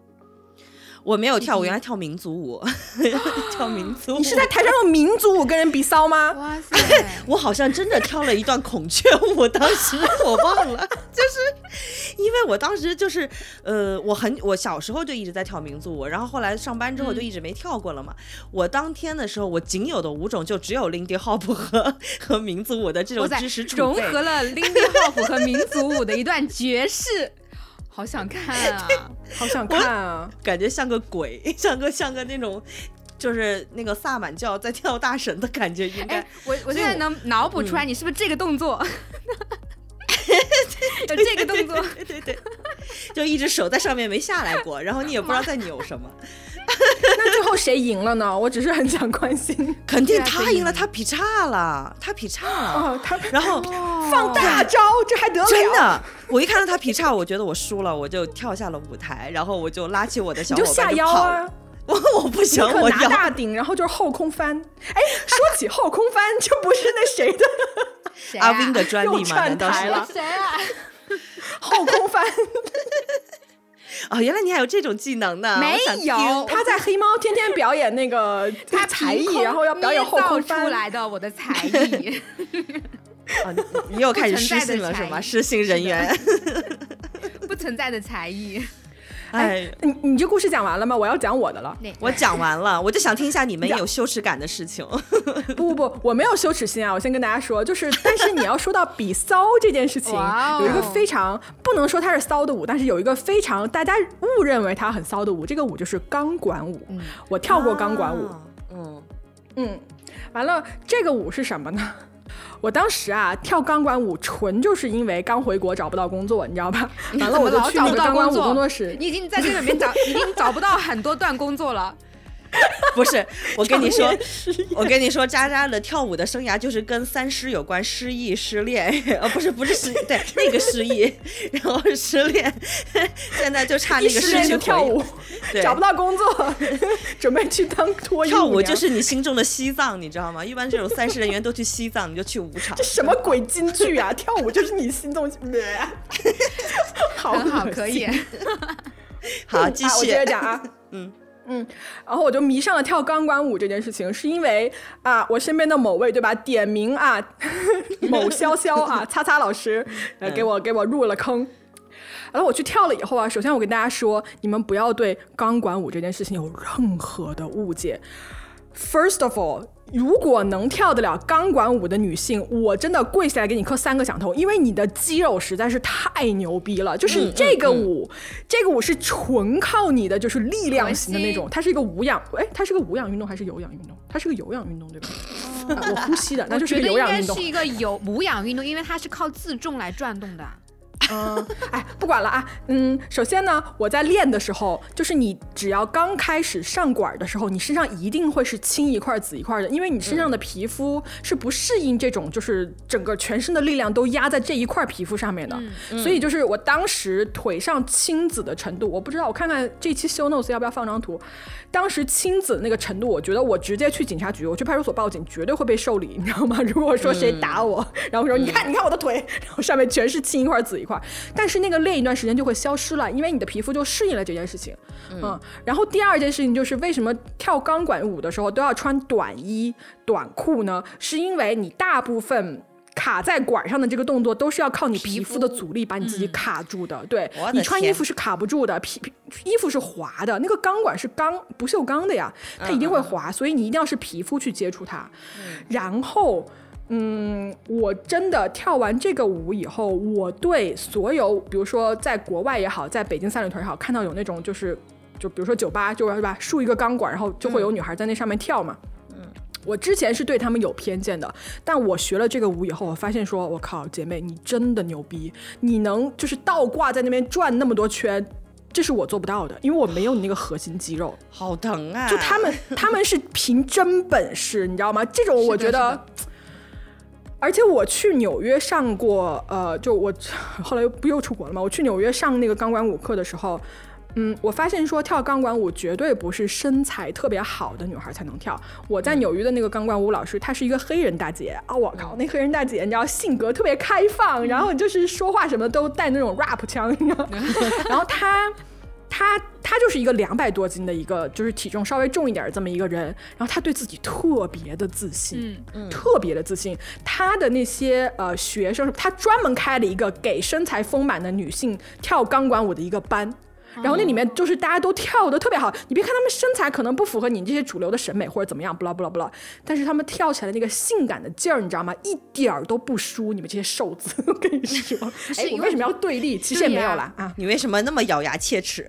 我没有跳，我原来跳民族舞，跳民族舞。你是在台上用民族舞跟人比骚吗？哇 塞！我好像真的跳了一段孔雀舞，当时我忘了，就是因为我当时就是呃，我很我小时候就一直在跳民族舞，然后后来上班之后就一直没跳过了嘛。我当天的时候，我仅有的舞种就只有 Lindy Hop 和和民族舞的这种知识，储备。融合了 Lindy Hop 和民族舞的一段爵士。好想看啊！好想看啊！感觉像个鬼，像个像个那种，就是那个萨满教在跳大神的感觉，应该哎，我我现在能脑补嗯出来，你是不是这个动作？有这个动作，对对对，就一只手在上面没下来过，然后你也不知道在扭什么，那最后谁赢了呢？我只是很想关心。肯定他赢了，他劈叉了，他劈叉了，哦，他然后放大招，这还得了？真的，我一看到他劈叉，我觉得我输了，我就跳下了舞台，然后我就拉起我的小你就下伙伴就跑腰啊。！我我不行，我拿大顶，然后就是后空翻。哎，说起后空翻，这不是那谁的谁啊阿 Win 的专利吗？又串难道是？台了？谁啊？后空翻？哦，原来你还有这种技能呢？没有他在黑猫天天表演那个 他才艺，然后要表演后捏造空翻出。来的我的 才艺，啊，你你又开始失信了是吗？失信人员。不存在的才艺。哎，你你这故事讲完了吗？我要讲我的了。我讲完了，我就想听一下你们有羞耻感的事情。不不不，我没有羞耻心啊！我先跟大家说，就是，但是你要说到比骚这件事情，有一个非常不能说它是骚的舞，但是有一个非常大家误认为它很骚的舞，这个舞就是钢管舞。我跳过钢管舞，啊嗯，嗯，完了，这个舞是什么呢？我当时啊跳钢管舞，纯就是因为刚回国找不到工作，你知道吧？完了，我就去那个钢管舞工作室。你已经在这里面找，已经找不到很多段工作了。不是，我跟你说我跟你说，渣渣的跳舞的生涯就是跟三失有关，失忆、失恋，呃，不是不是失，对，那个失忆，然后失恋，现在就差那个失去跳舞，找不到工作，准备去当脱衣舞娘跳舞就是你心中的西藏，你知道吗？一般这种三失人员都去西藏，你就去舞场这。什么鬼京剧啊？跳舞就是你心中，好很好，恶可以。。好，继啊，我续接。着讲啊。嗯嗯，然后我就迷上了跳钢管舞这件事情，是因为啊，我身边的某位对吧，点名啊，某潇潇啊，擦擦老师，呃，给我给我入了坑。然后我去跳了以后啊，首先我跟大家说，你们不要对钢管舞这件事情有任何的误解。First of all，如果能跳得了钢管舞的女性，我真的跪下来给你磕三个响头，因为你的肌肉实在是太牛逼了。就是这个舞，这个舞是纯靠你的就是力量型的那种，它是一个无氧，哎，它是个无氧运动还是有氧运动？它是个有氧运动对吧？啊 我呼吸的，那就是有氧运动该是。一个有无氧运动，因为它是靠自重来转动的。嗯，哎，不管了啊。嗯，首先呢，我在练的时候，就是你只要刚开始上管的时候，你身上一定会是青一块紫一块的，因为你身上的皮肤是不适应这种，就是整个全身的力量都压在这一块皮肤上面的。所以就是我当时腿上青紫的程度，我不知道，我看看这期 show notes 要不要放张图。当时青紫那个程度，我觉得我直接去警察局，我去派出所报警，绝对会被受理，你知道吗？如果说谁打我，然后说你看，你看我的腿，然后上面全是青一块紫一块，但是那个练一段时间就会消失了，因为你的皮肤就适应了这件事情。嗯，然后第二件事情就是为什么跳钢管舞的时候都要穿短衣短裤呢？是因为你大部分。卡在管上的这个动作都是要靠你皮肤的阻力把你自己卡住的，对的你穿衣服是卡不住的，皮皮衣服是滑的，那个钢管是钢不锈钢的呀，它一定会滑，所以你一定要是皮肤去接触它。然后，嗯，我真的跳完这个舞以后，我对所有，比如说在国外也好，在北京三里屯也好，看到有那种就是，就比如说酒吧，就是吧，竖一个钢管，然后就会有女孩在那上面跳嘛。嗯我之前是对他们有偏见的，但我学了这个舞以后，我发现说，我靠，姐妹，你真的牛逼，你能就是倒挂在那边转那么多圈，这是我做不到的，因为我没有你那个核心肌肉。好疼啊！就他们他们是凭真本事，你知道吗？这种我觉是的得。而且我去纽约上过，呃，就我后来又不又出国了嘛？我去纽约上那个钢管舞课的时候，嗯，我发现说跳钢管舞绝对不是身材特别好的女孩才能跳。我在纽约的那个钢管舞老师，她是一个黑人大姐啊！我靠，那黑人大姐你知道性格特别开放，然后就是说话什么都带那种 rap 腔，你知道吗？然后她。她她就是一个两百多斤的一个，就是体重稍微重一点儿这么一个人，然后他对自己特别的自信，嗯，特别的自信。他的那些呃学生，他专门开了一个给身材丰满的女性跳钢管舞的一个班。然后那里面就是大家都跳的特别好，你别看他们身材可能不符合你这些主流的审美或者怎么样，不啦不啦不啦，但是他们跳起来的那个性感的劲儿，你知道吗？一点儿都不输你们这些瘦子。我跟你说，哎，我为什么要对立？其实也没有啦啊，你为什么那么咬牙切齿？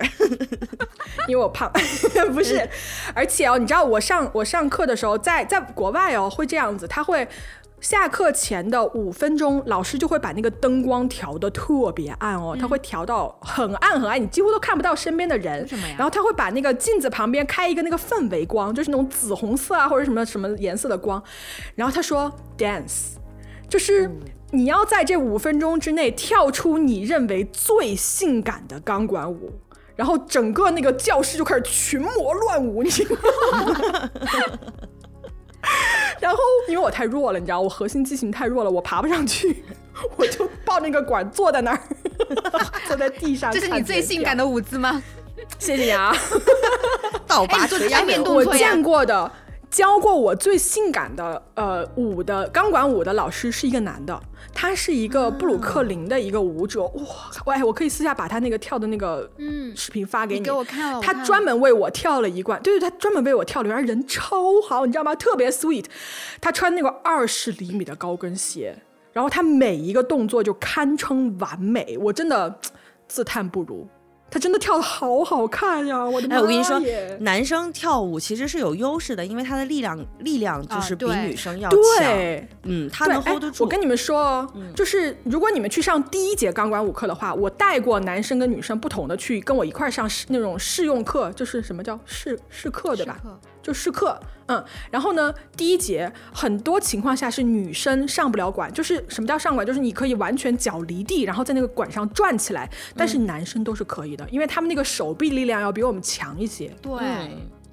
因为我胖，不是。而且哦，你知道我上我上课的时候，在在国外哦会这样子，他会。下课前的五分钟，老师就会把那个灯光调的特别暗哦，他会调到很暗很暗，你几乎都看不到身边的人。然后他会把那个镜子旁边开一个那个氛围光，就是那种紫红色啊或者什么什么颜色的光。然后他说，dance，就是你要在这五分钟之内跳出你认为最性感的钢管舞，然后整个那个教室就开始群魔乱舞，你知道吗？然后，因为我太弱了，你知道，我核心肌群太弱了，我爬不上去，我就抱那个管坐在那儿，坐在地上。这是你最性感的舞姿吗？谢谢你啊！倒拔做压面动我见过的。教过我最性感的呃舞的钢管舞的老师是一个男的，他是一个布鲁克林的一个舞者，哇，喂，我可以私下把他那个跳的那个嗯。视频发给你，给我看。了，他专门为我跳了一段，对对，他专门为我跳了，人人超好，你知道吗？特别 sweet，他穿那个二十厘米的高跟鞋，然后他每一个动作就堪称完美，我真的自叹不如。他真的跳的好好看呀！我的妈！哎，我跟你说，男生跳舞其实是有优势的，因为他的力量力量就是比女生要强。对嗯，他能 hold 得住。我跟你们说哦，就是如果你们去上第一节钢管舞课的话，我带过男生跟女生不同的去跟我一块上试那种试用课，就是什么叫试试课对吧？就试课。嗯，然后呢，第一节很多情况下是女生上不了管，就是什么叫上管，就是你可以完全脚离地，然后在那个管上转起来，但是男生都是可以的，因为他们那个手臂力量要比我们强一些。对，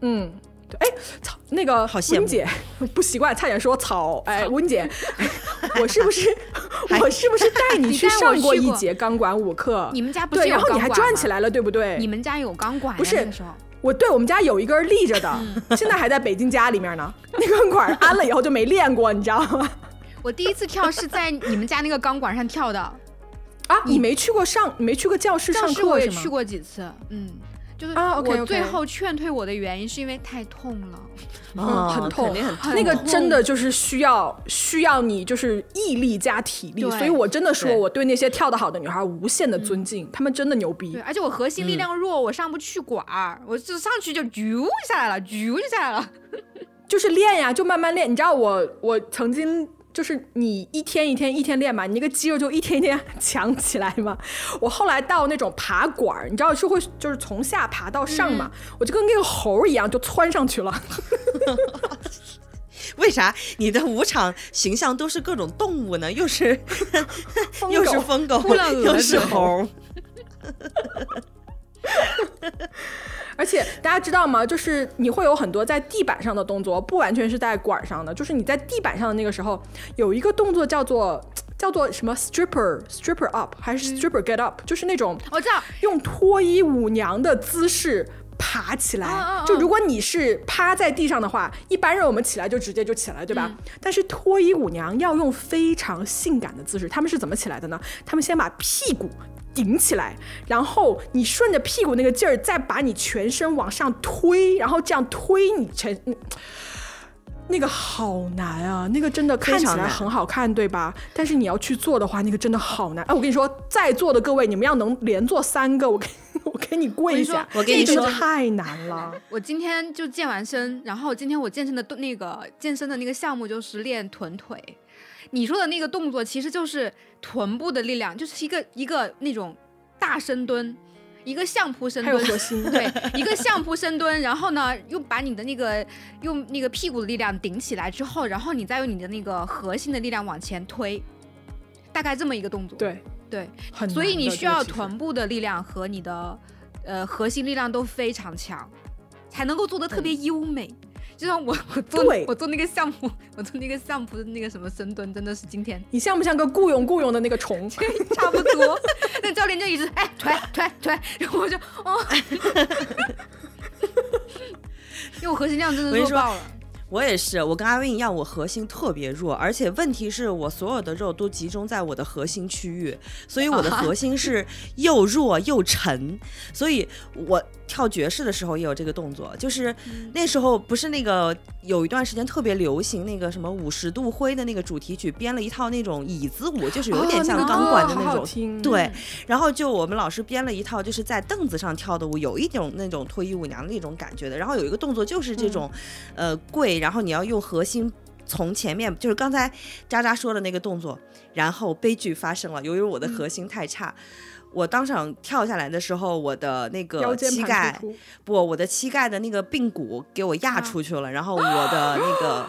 嗯，对，哎，草那个温姐不习惯，差点说草，哎，温姐，我是不是 我是不是带你去上过一节钢管舞课？你们家不是对，然后你还转起来了，对不对？你们家有钢管？不是。我对我们家有一根立着的，现在还在北京家里面呢。那根管安了以后就没练过，你知道吗？我第一次跳是在你们家那个钢管上跳的。啊，你没去过上，你没去过教室上课我也去过几次，嗯。就是我最后劝退我的原因是因为太痛了，嗯，很痛，肯定很痛。那个真的就是需要需要你就是毅力加体力，所以我真的说我对那些跳得好的女孩无限的尊敬，她们真的牛逼。对，而且我核心力量弱，我上不去管儿，我就上去就啾下来了，啾就下来了。就是练呀，就慢慢练。你知道我我曾经。就是你一天一天一天练嘛，你那个肌肉就一天一天 强起来嘛。我后来到那种爬管儿，你知道是会就是从下爬到上嘛，我就跟那个猴一样就窜上去了。为啥你的舞场形象都是各种动物呢？又是 又是疯狗，又是猴。而且大家知道吗？就是你会有很多在地板上的动作，不完全是在管上的。就是你在地板上的那个时候，有一个动作叫做叫做什么 stripper stripper up 还是 stripper get up，就是那种我知道用脱衣舞娘的姿势爬起来。就如果你是趴在地上的话，一般人我们起来就直接就起来，对吧？但是脱衣舞娘要用非常性感的姿势，他们是怎么起来的呢？他们先把屁股。顶起来，然后你顺着屁股那个劲儿，再把你全身往上推，然后这样推你全，那个好难啊！那个真的看起来很好看，对吧？但是你要去做的话，那个真的好难。哎，我跟你说，在座的各位，你们要能连做三个，我给 我给你跪下。我跟你说，太难了。我今天就健完身，然后今天我健身的那个健身的那个项目就是练臀腿。你说的那个动作其实就是臀部的力量，就是一个一个那种大深蹲，一个相扑深蹲，对，一个相扑深蹲，然后呢又把你的那个用那个屁股的力量顶起来之后，然后你再用你的那个核心的力量往前推，大概这么一个动作。对对，所以你需要臀部的力量和你的呃核心力量都非常强，才能够做的特别优美。就像我 我做我做那个项目，我做那个项目的那个什么深蹲，真的是今天你像不像个雇佣雇佣的那个虫？差不多。那教练就一直哎推推推，然后我就哦，因为我核心量真的弱爆了。我也是，我跟阿威一样，我核心特别弱，而且问题是我所有的肉都集中在我的核心区域，所以我的 核心是又弱又沉，所以我跳爵士的时候也有这个动作，就是那时候不是那个有一段时间特别流行那个什么五十度灰的那个主题曲，编了一套那种椅子舞，就是有点像钢管的好那种，对，然后就我们老师编了一套，就是在凳子上跳的舞，有一种那种脱衣舞娘的那种感觉的。然后有一个动作就是这种，呃，跪，然后你要用核心从前面，就是刚才渣渣说的那个动作。然后悲剧发生了，由于我的核心太差。我当场跳下来的时候，我的那个膝盖不，我的膝盖的那个髌骨给我压出去了，然后我的那个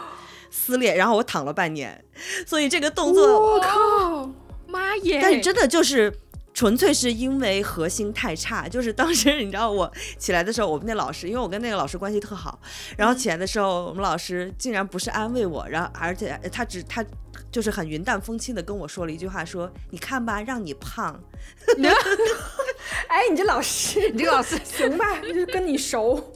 撕裂，然后我躺了半年，所以这个动作我靠！妈耶！但是真的就是纯粹是因为核心太差，就是当时你知道我起来的时候，我们那老师，因为我跟那个老师关系特好，然后起来的时候，我们老师竟然不是安慰我，然后而且他只他就是很云淡风轻的跟我说了一句话，说你看吧，让你胖，哎，你这老师，你这个老师 行吧？就是跟你熟，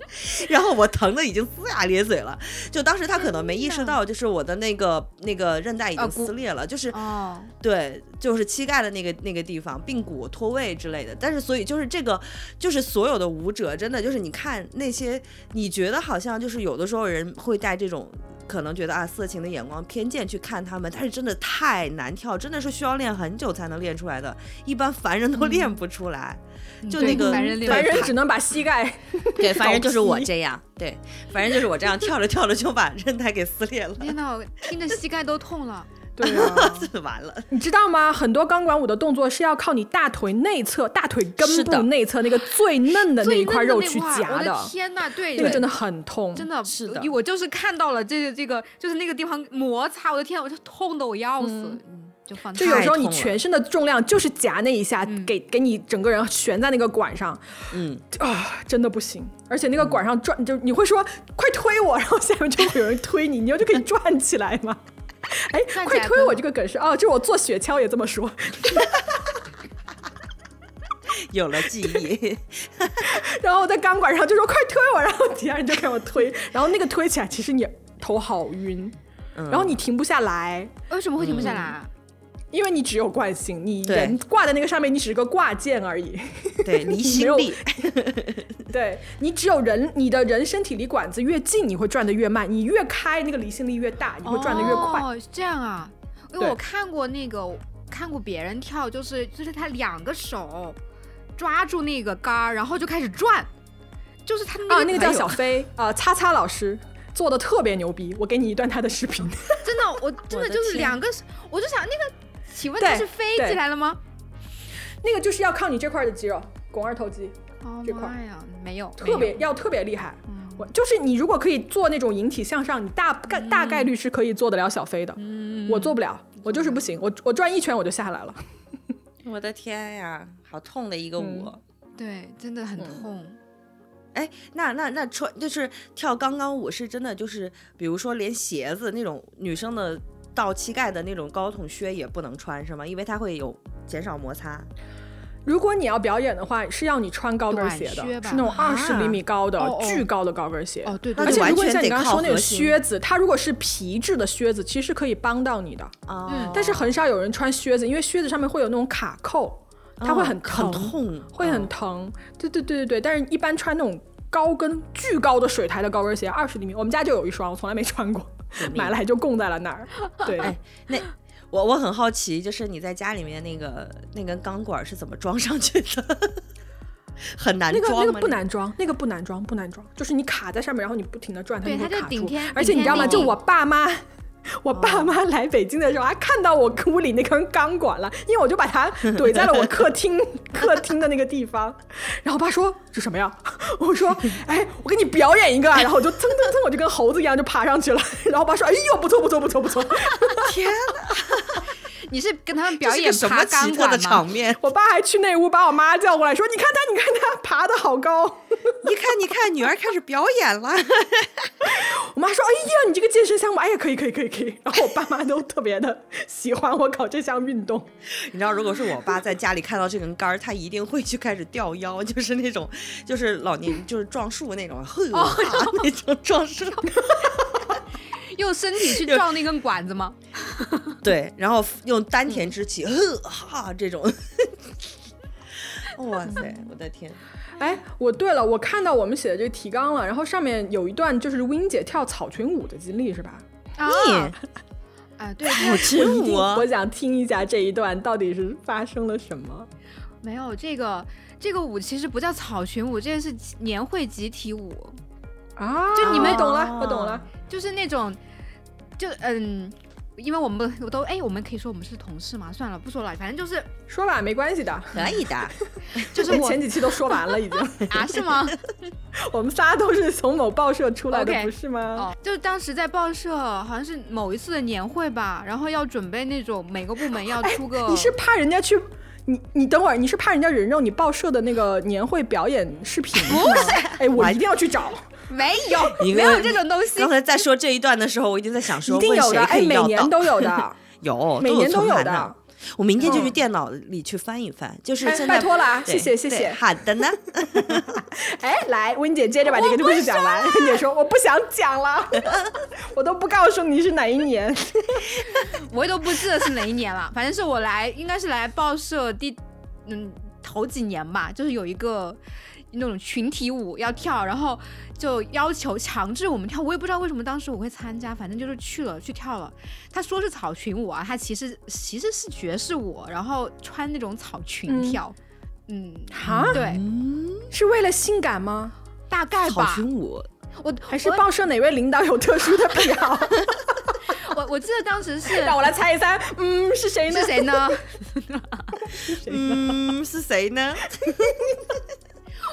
然后我疼的已经龇牙咧嘴了，就当时他可能没意识到，就是我的那个那个韧带已经撕裂了，就是哦，对，就是膝盖的那个那个地方，髌骨脱位之类的。但是，所以就是这个，就是所有的舞者，真的就是你看那些，你觉得好像就是有的时候人会带这种。可能觉得啊色情的眼光偏见去看他们，但是真的太难跳，真的是需要练很久才能练出来的，一般凡人都练不出来。就那个凡人只能把膝盖 对，凡人就是我这样，对，反正就是我这样跳着跳着就把 韧带给撕裂了，天呐，我听着膝盖都痛了。对啊，完了。你知道吗？很多钢管舞的动作是要靠你大腿内侧、大腿根部内侧那个最嫩的那一块肉去那块我夹的天呐，对，那个真的很痛，真的。是的。我就是看到了这个这个，就是那个地方摩擦，我的天，我就痛的我要死，嗯，就放就有时候你全身的重量就是夹那一下，嗯给给你整个人悬在那个管上。嗯，啊，真的不行。而且那个管上转，就你会说快推我，然后下面就会有人推你，你就可以转起来吗？哎，快推我这个梗是哦，就是我做雪橇也这么说。有了记忆。然后在钢管上就说快推我，然后底下人就给我推，然后那个推起来，其实你头好晕，嗯然后你停不下来，为什么会停不下来啊？因为你只有惯性，你人挂在那个上面，你只是个挂件而已。对 离心力，对你只有人，你的人身体离管子越近，你会转得越慢；你越开，那个离心力越大，你会转得越快。哦，是这样啊，因为我看过那个，看过别人跳，就是就是他两个手抓住那个杆儿，然后就开始转，就是他啊，那个叫小飞啊，擦擦老师做的特别牛逼，我给你一段他的视频。真的，我真的就是两个手，我就想那个，请问对他是飞起来了吗？那个就是要靠你这块的肌肉，肱二头肌，哦这块妈呀，没有，特别要特别厉害。我就是你如果可以做那种引体向上，你大概大概率是可以做得了小飞的。嗯我做不了，我就是不行，我我转一圈我就下来了。我的天呀，好痛的一个舞。对，真的很嗯痛。哎，那那那穿就是跳钢钢舞是真的就是，比如说连鞋子那种女生的到膝盖的那种高筒靴也不能穿是吗？因为它会有减少摩擦。如果你要表演的话，是要你穿高跟鞋的，是那种二十啊厘米高的、巨高的高跟鞋。哦，对对而且如果像你刚刚说那个靠核心靴子，它如果是皮质的靴子，其实是可以帮到你的。哦嗯但是很少有人穿靴子，因为靴子上面会有那种卡扣，它会很疼，很痛，会很嗯疼。对对对对对，但是一般穿那种高跟巨高的水台的高跟鞋，二十厘米，我们家就有一双，我从来没穿过，买来就供在了那儿。对，哎那我我很好奇，就是你在家里面那个那根钢管是怎么装上去的？很难那个那个？不难装，那个不难装，不难装，就是你卡在上面，然后你不停的转，它对它就就会卡住顶天。而且你知道吗？就我爸妈。我爸妈来北京的时候，还看到我屋里那根钢管了，因为我就把它怼在了我客厅 客厅的那个地方。然后我爸说：“这什么呀？” 我说：“哎，我给你表演一个。”然后我就蹭蹭蹭，我就跟猴子一样就爬上去了。然后我爸说：“哎呦，不错不错不错不错。天，你是跟他们表演什么奇特的钢管吗？场面？我爸还去那屋把我妈叫过来，说：“你看他，你看他爬的好高。”你看，你看，女儿开始表演了。我妈说：“哎呀，你这个健身项目，哎呀，可以，可以，可以，可以。”然后我爸妈都特别的喜欢我搞这项运动。你知道，如果是我爸在家里看到这根杆儿，他一定会去开始吊腰，就是那种，就是老年就是撞树那种，呵，哈那种撞树。用身体去撞那根管子吗？对，然后用丹田之气，呵哈这种。哇塞，我的天！哎，我对了，我看到我们写的这个提纲了，然后上面有一段就是 Win 姐跳草裙舞的经历是吧？啊 你啊，对，草裙舞啊我想听一下这一段到底是发生了什么。没有这个这个舞其实不叫草裙舞，这个是年会集体舞，啊，就你们懂了，我懂了。就是那种，就嗯，因为我们我都哎，我们可以说我们是同事嘛，算了，不说了，反正就是说吧，没关系的，可以的，就是我前几期都说完了，已经。啊，是吗？我们仨都是从某报社出来的不是吗？哦，就当时在报社，好像是某一次的年会吧，然后要准备那种每个部门要出个，哎你是怕人家去？你你等会儿，你是怕人家人肉你报社的那个年会表演视频不是吗？哎，我一定要去找，没有 没有这种东西刚，才在说这一段的时候，我已经在想说，一定有的。哎，每年？都有的，有，每年都有的。我明天就去嗯电脑里去翻一翻，就是哎现在拜托了啊谢谢谢谢好的呢，哎，来，温姐接着把这个故事讲完。温姐说我不想讲了，我都不告诉你是哪一年。我也都不记得是哪一年了，反正是我来，应该是来报社第嗯头几年吧，就是有一个那种群体舞要跳，然后就要求强制我们跳，我也不知道为什么当时我会参加，反正就是去了去跳了。他说是草裙舞啊，他其实其实是爵士舞，然后穿那种草裙嗯跳，嗯，哈，对，是为了性感吗？大概草吧。裙舞，我还是报社哪位领导有特殊的癖好？我我记得当时是 让我来猜一猜，嗯，是谁呢？是谁呢？嗯，是谁呢？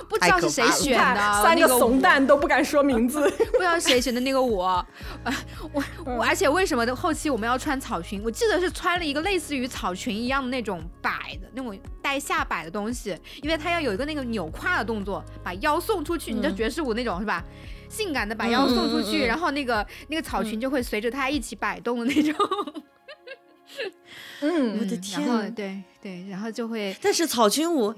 不知道是谁选的，三个怂蛋都不敢说名字。不知道谁选的那个我，呃，我嗯我，而且为什么后期我们要穿草裙？我记得是穿了一个类似于草裙一样的那种摆的那种带下摆的东西，因为它要有一个那个扭胯的动作，把腰送出去，你知道爵士舞那种是吧？性感的把腰送出去，然后那个那个草裙就会随着它一起摆动的那种。嗯我的嗯天然后对对，然后就会但是草裙舞，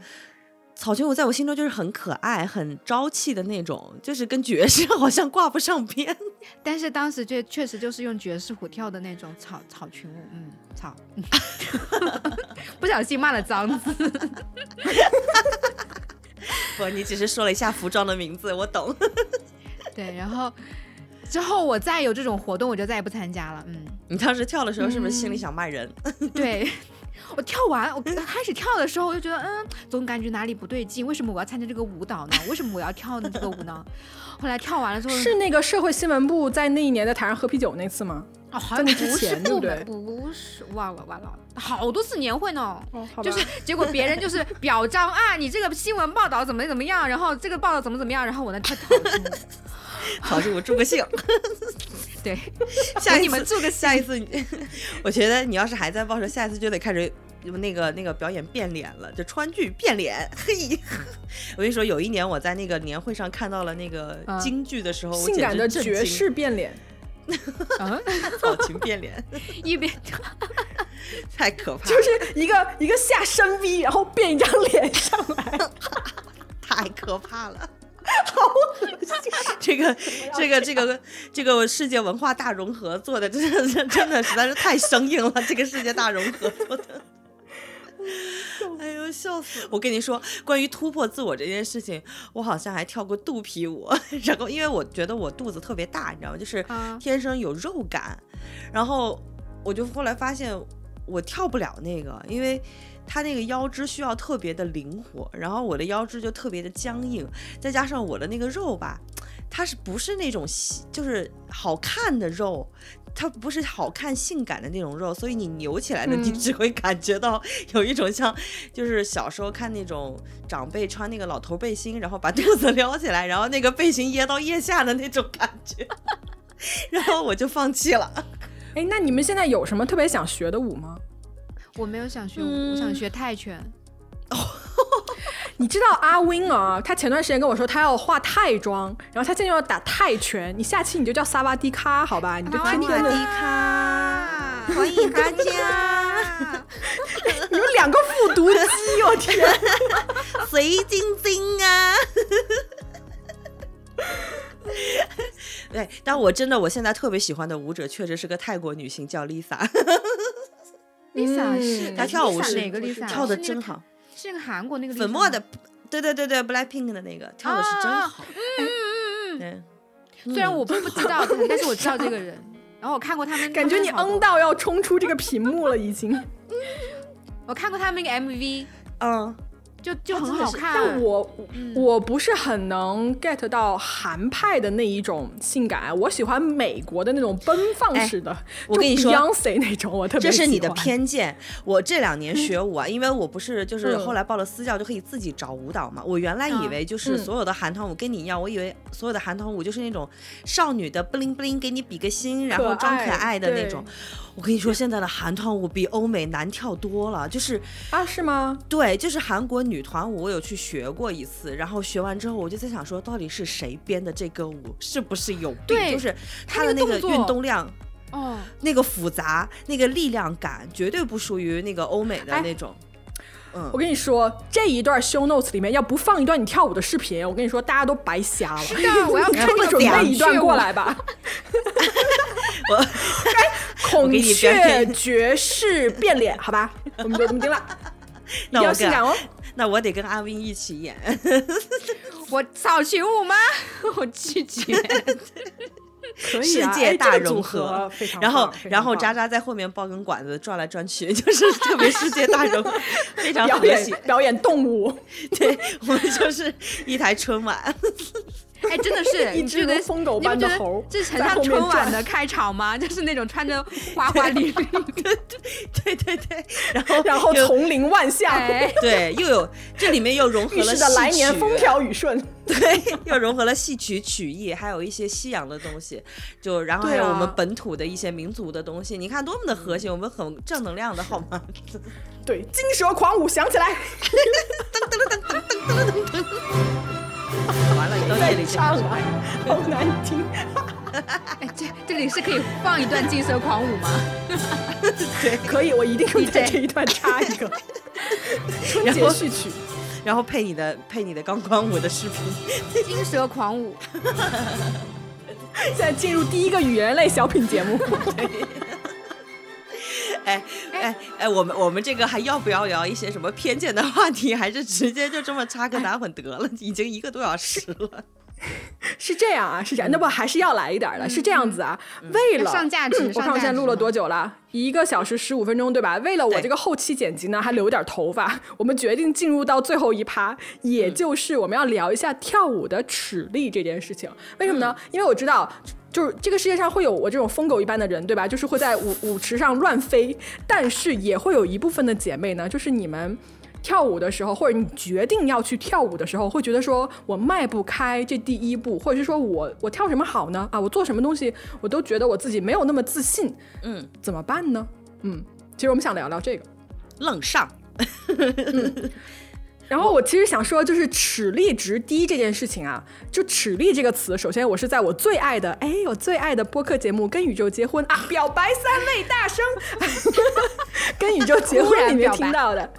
草裙舞在我心中就是很可爱、很朝气的那种，就是跟爵士 好像挂不上边。但是当时就确实就是用爵士舞跳的那种草草裙舞，嗯，草，不小心骂了脏字。不，你只是说了一下服装的名字，我懂。对，然后之后我再有这种活动，我就再也不参加了。嗯，你当时跳的时候是不是心里想骂人？对。我跳完，我开始跳的时候，我就觉得，嗯，总感觉哪里不对劲。为什么我要参加这个舞蹈呢？为什么我要跳呢这个舞呢？后来跳完了之后，是那个社会新闻部在那一年在台上喝啤酒那次吗？哦，好像不是部门，不是，忘了忘了，好多次年会呢。哦，就是结果别人就是表彰啊，你这个新闻报道怎么怎么样，然后这个报道怎么怎么样，然后我呢跳草裙舞，草裙舞助个兴。对，下一次你们助个下一次，我觉得你要是还在报社，下一次就得开始那个那个表演变脸了，就川剧变脸。嘿，我跟你说，有一年我在那个年会上看到了那个啊京剧的时候，我性感的简直震惊爵士变脸，啊，草裙变脸，一边太可怕了，就是一个一个下深 V，然后变一张脸上来。太可怕了。这个这个这个这个世界文化大融合做的真的是真的实在是太生硬了，这个世界大融合做的。哎呦，笑死！我跟你说，关于突破自我这件事情，我好像还跳过肚皮舞。然后，因为我觉得我肚子特别大，你知道吗？就是啊天生有肉感。然后，我就后来发现我跳不了那个，因为它那个腰肢需要特别的灵活，然后我的腰肢就特别的僵硬，再加上我的那个肉吧，它是不是那种细就是好看的肉？它不是好看性感的那种肉，所以你扭起来的，你嗯只会感觉到 有一种像，就是小时候看那种长辈穿那个老头背心，然后把肚子撩起来，然后那个背心掖到腋下的那种感觉，然后我就放弃了。哎，那你们现在有什么特别想学的舞吗？我没有想学舞，我想学泰拳。你知道阿 Win 啊？他前段时间跟我说他要化泰妆，然后他现在要打泰拳。你下期你就叫萨瓦迪卡，好吧？你就天天的，卡，欢迎大家，你们两个复读机，我天！随晶晶啊！对，但但我真的我现在特别喜欢的舞者，确实是个泰国女性，叫 Lisa，Lisa 是她跳舞是哪个 Lisa？跳的真好，是那个韩国那个粉末的，对对对对，Blackpink 的那个跳的是真啊好，嗯嗯虽然我不不知道他，但是我知道这个人。然后我看过他们，感觉你嗯到要冲出这个屏幕了，已经。我看过他们那个 MV，嗯，就就很好看。但我、我不是很能 get 到韩派的那一种性感，我喜欢美国的那种奔放式的。我跟你说 Beyonce 那种我特别这是你的偏见。我这两年学舞啊，因为我不是就是嗯后来报了私教就可以自己找舞蹈嘛。我原来以嗯为就是嗯所有的韩团舞跟你一样，我以为所有的韩团舞就是那种少女的不灵不灵，给你比个心，然后装可爱的那种。我跟你说，现在的韩团舞比欧美难跳多了，就是啊，是吗？对，就是韩国女团舞，我有去学过一次，然后学完之后，我就在想说，到底是谁编的这个舞，是不是有病？对就是它它的那个运动量。哦，那个复杂，那个力量感，绝对不属于那个欧美的哎那种。嗯我，跟你说，这一段 show notes 里面要不放一段你跳舞的视频，我跟你说，大家都白瞎了。是的，我要 看赶紧准那个备一段过来吧。我孔给你表雀演爵士变脸，好吧，我们就这么定了。那我跟性感哦。那我得跟阿 Win 一起演。我草群舞吗？我拒绝。可以啊世界大融合然后然后渣渣在后面抱根管子转来转去，就是特别世界大融合，非常表和谐演。表演动物，对我们就是一台春晚。哎，真的是，一只你觉得如疯狗般的猴这很像春晚的开场吗？就是那种穿着花花绿绿的，对对对，然后然后又丛林万象，哎，对又有这里面又融合了戏曲来年风调雨顺。对，又融合了戏曲曲艺，还有一些西洋的东西，就然后还有我们啊本土的一些民族的东西，你看多么的和谐，我们很正能量的好吗？对，金蛇狂舞响起来，完了，到这里就唱啊，好难听。哎，这这里是可以放一段《金蛇狂舞》吗？对可以，我一定会在这一段插一个春然后节序曲。然后配你的配你的钢管舞的视频，《金蛇狂舞》现在进入第一个语言类小品节目，哎哎哎，我们我们这个还要不要聊一些什么偏见的话题，还是直接就这么插个打混得了？已经一个多小时了，是这样啊，是这样，那不还是要来一点儿的，是这样子啊，为了上价值 嗯我看我现在录了多久了？一个小时十五分钟，对吧？为了我这个后期剪辑呢，还留点头发，我们决定进入到最后一趴，也嗯就是我们要聊一下跳舞的尺力这件事情。为什么嗯呢？因为我知道。就是这个世界上会有我这种疯狗一般的人，对吧？就是会在舞舞池上乱飞，但是也会有一部分的姐妹呢，就是你们跳舞的时候，或者你决定要去跳舞的时候，会觉得说我迈不开这第一步，或者是说我我跳什么好呢？啊，我做什么东西我都觉得我自己没有那么自信，嗯，怎么办呢？嗯，其实我们想聊聊这个。愣上。然后我其实想说，就是齿力值低这件事情啊，就齿力这个词，首先我是在我最爱的，哎，我最爱的播客节目《跟宇宙结婚》啊，表白三位大生，跟宇宙结婚里面听到的。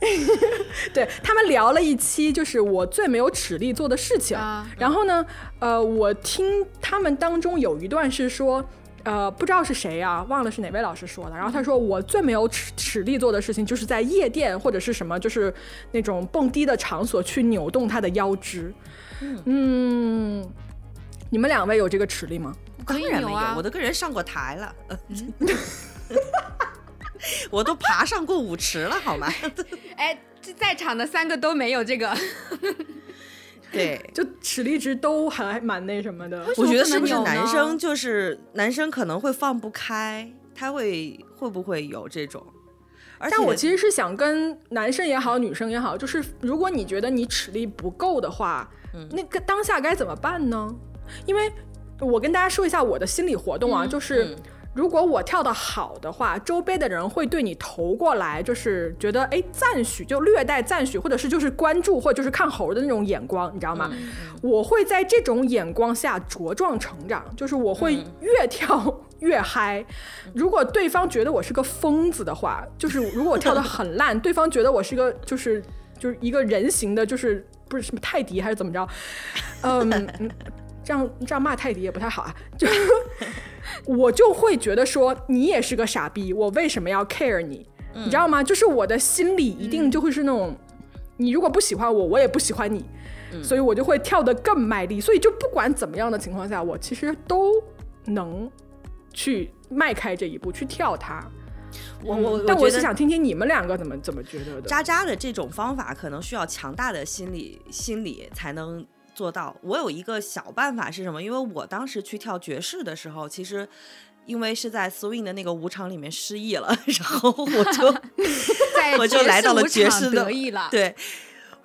对他们聊了一期，就是我最没有齿力做的事情。啊然后呢，呃，我听他们当中有一段是说，呃，不知道是谁啊，忘了是哪位老师说的。然后他说，我最没有齿齿力做的事情，就是在夜店或者是什么，就是那种蹦迪的场所去扭动他的腰肢。嗯，你们两位有这个齿力吗？当然没有，啊我都跟人上过台了，我都爬上过舞池了，好吗？哎，这在场的三个都没有这个，对，就齿力值都还蛮那什么的。我觉得是不是男生就是男生可能会放不开，他会会不会有这种？但我其实是想跟男生也好，女生也好，就是如果你觉得你齿力不够的话，嗯那个当下该怎么办呢？因为我跟大家说一下我的心理活动啊，就是。嗯如果我跳得好的话，周边的人会对你投过来，就是觉得哎赞许，就略带赞许，或者是就是关注，或者就是看猴的那种眼光，你知道吗？嗯我会在这种眼光下茁壮成长，就是我会越跳越嗨。如果对方觉得我是个疯子的话，就是如果我跳得很烂，对方觉得我是个就是就是一个人形的，就是不是什么泰迪还是怎么着，嗯。嗯这样这样骂泰迪也不太好啊，就 我就会觉得说你也是个傻逼，我为什么要 care 你？你知道吗？就是我的心里一定就会是那种，你如果不喜欢我，我也不喜欢你，所以我就会跳得更卖力。所以就不管怎么样的情况下，我其实都能去迈开这一步去跳它。我我但我是想听听你们两个怎么怎么觉得的。渣渣的这种方法可能需要强大的心理心理才能做到。我有一个小办法是什么？因为我当时去跳爵士的时候，其实因为是在 swing 的那个舞场里面失忆了，然后我就 我就来到了爵爵士的得意了。对。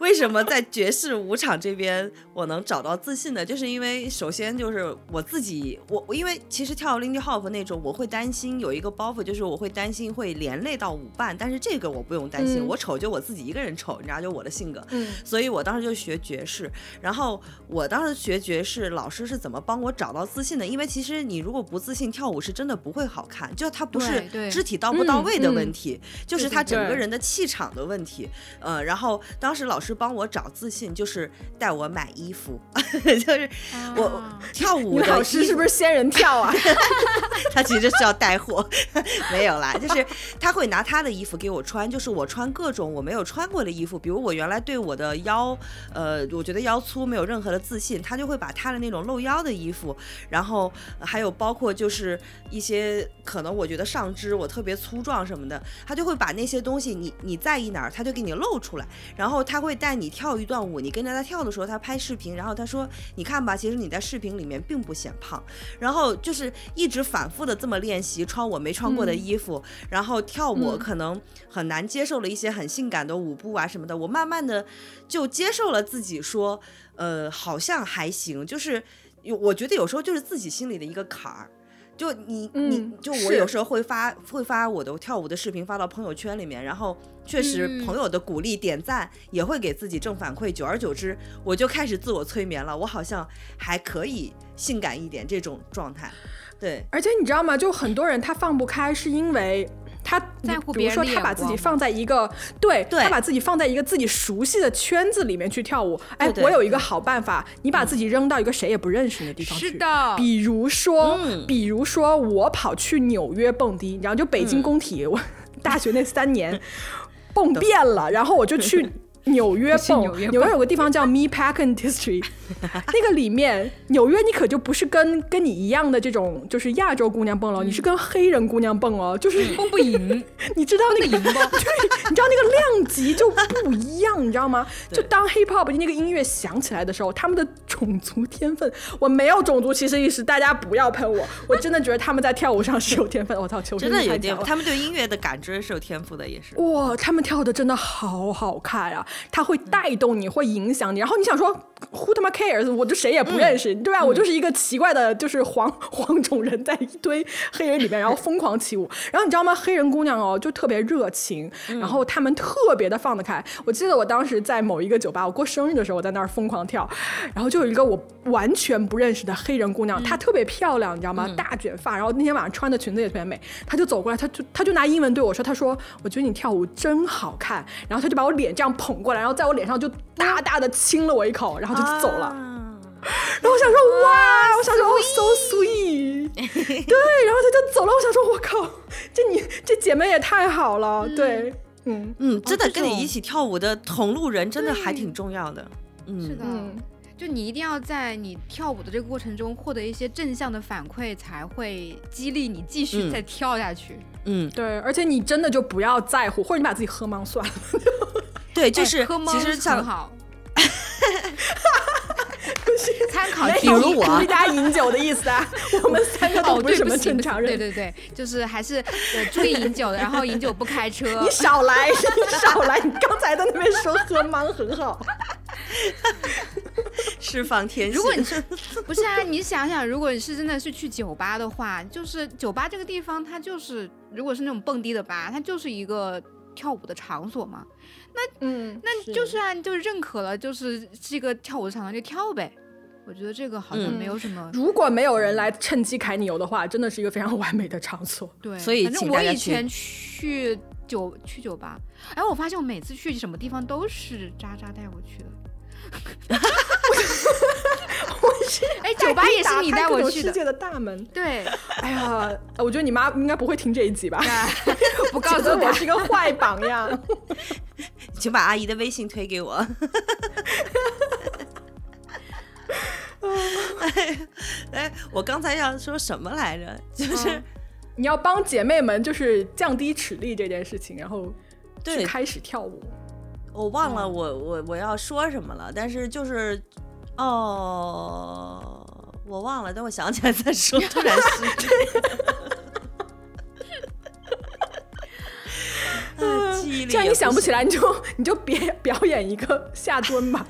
为什么在爵士舞场这边我能找到自信呢？就是因为首先就是我自己，我我因为其实跳 Lindy Hop 那种，我会担心有一个包袱，就是我会担心会连累到舞伴，但是这个我不用担心，嗯我丑就我自己一个人丑，你知道，就我的性格，嗯所以我当时就学爵士。然后我当时学爵士，老师是怎么帮我找到自信的？因为其实你如果不自信，跳舞是真的不会好看，就它不是肢体到不到位的嗯问题，就是他整个人的气场的问题。呃，然后当时老师帮我找自信，就是带我买衣服，就是我啊跳舞的老师是不是仙人跳啊？他其实是要带货，没有啦，就是他会拿他的衣服给我穿，就是我穿各种我没有穿过的衣服，比如我原来对我的腰，呃，我觉得腰粗没有任何的自信，他就会把他的那种露腰的衣服，然后还有包括就是一些可能我觉得上肢我特别粗壮什么的，他就会把那些东西你你在意哪儿，他就给你露出来，然后他会带你跳一段舞，你跟着他跳的时候，他拍视频，然后他说你看吧，其实你在视频里面并不显胖，然后就是一直反复的这么练习，穿我没穿过的衣服，然后跳舞嗯。可能很难接受了一些很性感的舞步啊什么的，我慢慢的就接受了自己说，呃，好像还行，就是有我觉得有时候就是自己心里的一个坎儿。就你你嗯就我有时候会发会发我的跳舞的视频发到朋友圈里面，然后确实嗯。朋友的鼓励点赞也会给自己正反馈，久而久之我就开始自我催眠了，我好像还可以性感一点这种状态，对，而且你知道吗？就很多人他放不开，是因为他在乎比如说他把自己放在一个对，对他把自己放在一个自己熟悉的圈子里面去跳舞。哎，对对我有一个好办法，你把自己扔到一个谁也不认识你的地方去。是的比如说，嗯比如说我跑去纽约蹦迪，然后就北京嗯工体，我 大学那三年 蹦遍了，然后我就去。纽约去蹦，纽约纽约有个地方叫 Meatpacking District，那个里面纽约你可就不是跟跟你一样的这种就是亚洲姑娘蹦了，你是跟黑人姑娘蹦哦，就是蹦不赢，你知道那个 对，你知道那个量级就不一样，你知道吗？就当 hip hop 那个音乐响起来的时候，他们的种族天分，我没有种族歧视意识，大家不要喷我，我真的觉得他们在跳舞上是有天分。我操，真的有点，欲太强了他们对音乐的感知是有天赋的，也是。哇，他们跳的真的好好看啊！它会带动你，会影响你。然后你想说，Who 他妈 cares？我就谁也不认识，对吧？我就是一个奇怪的，就是黄 黄种人，在一堆黑人里面，然后疯狂起舞。然后你知道吗？黑人姑娘哦，就特别热情，然后他们特别的放得开。我记得我当时在某一个酒吧，我过生日的时候，我在那儿疯狂跳，然后就有一个我完全不认识的黑人姑娘，她特别漂亮，你知道吗？大卷发，然后那天晚上穿的裙子也特别美，她就走过来，她就她就拿英文对我说，她说：“我觉得你跳舞真好看。”然后她就把我脸这样捧过来，然后在我脸上就大大的亲了我一口，然后就走了。啊然后我想说，哇，我想说，哦，so sweet，对，然后他就走了。我想说，我靠，这你这姐妹也太好了，对，嗯嗯，真的跟你一起跳舞的同路人真的还挺重要的。嗯，是的。嗯，就你一定要在你跳舞的这个过程中获得一些正向的反馈，才会激励你继续嗯再跳下去。嗯，对，而且你真的就不要在乎，或者你把自己喝懵算了。对，就是其实像好，参考没建有议比如我家饮酒的意思啊，我们三个都不是什么行正常人。对对对，就是还是呃注意饮酒的，然后饮酒不开车你。少来，你少来！你刚才在那边说喝懵很好，释放天性。如果你是不是啊？你想想，如果你是真的是去酒吧的话，就是酒吧这个地方，它就是如果是那种蹦迪的吧，它就是一个跳舞的场所嘛。嗯，那就算就认可了，就是这个跳舞的场所就跳呗。我觉得这个好像嗯没有什么。如果没有人来趁机揩你油的话，真的是一个非常完美的场所。对，所以反正我请大家去以前去酒去酒吧，哎，我发现我每次去什么地方都是渣渣带我去的。哎，酒吧也是你带我去的，世界的大门。对，哎呀，我觉得你妈应该不会听这一集吧？不告诉我他。是个坏榜样。请把阿姨的微信推给我。哎，哎，我刚才要说什么来着？就是、嗯你要帮姐妹们就是降低齿力这件事情，然后去开始跳舞。我忘了我我我要说什么了，但是就是哦，我忘了，等我想起来再 说。突然失忆。啊 记忆力既然也行你想不起来，你就你就别表演一个下蹲吧，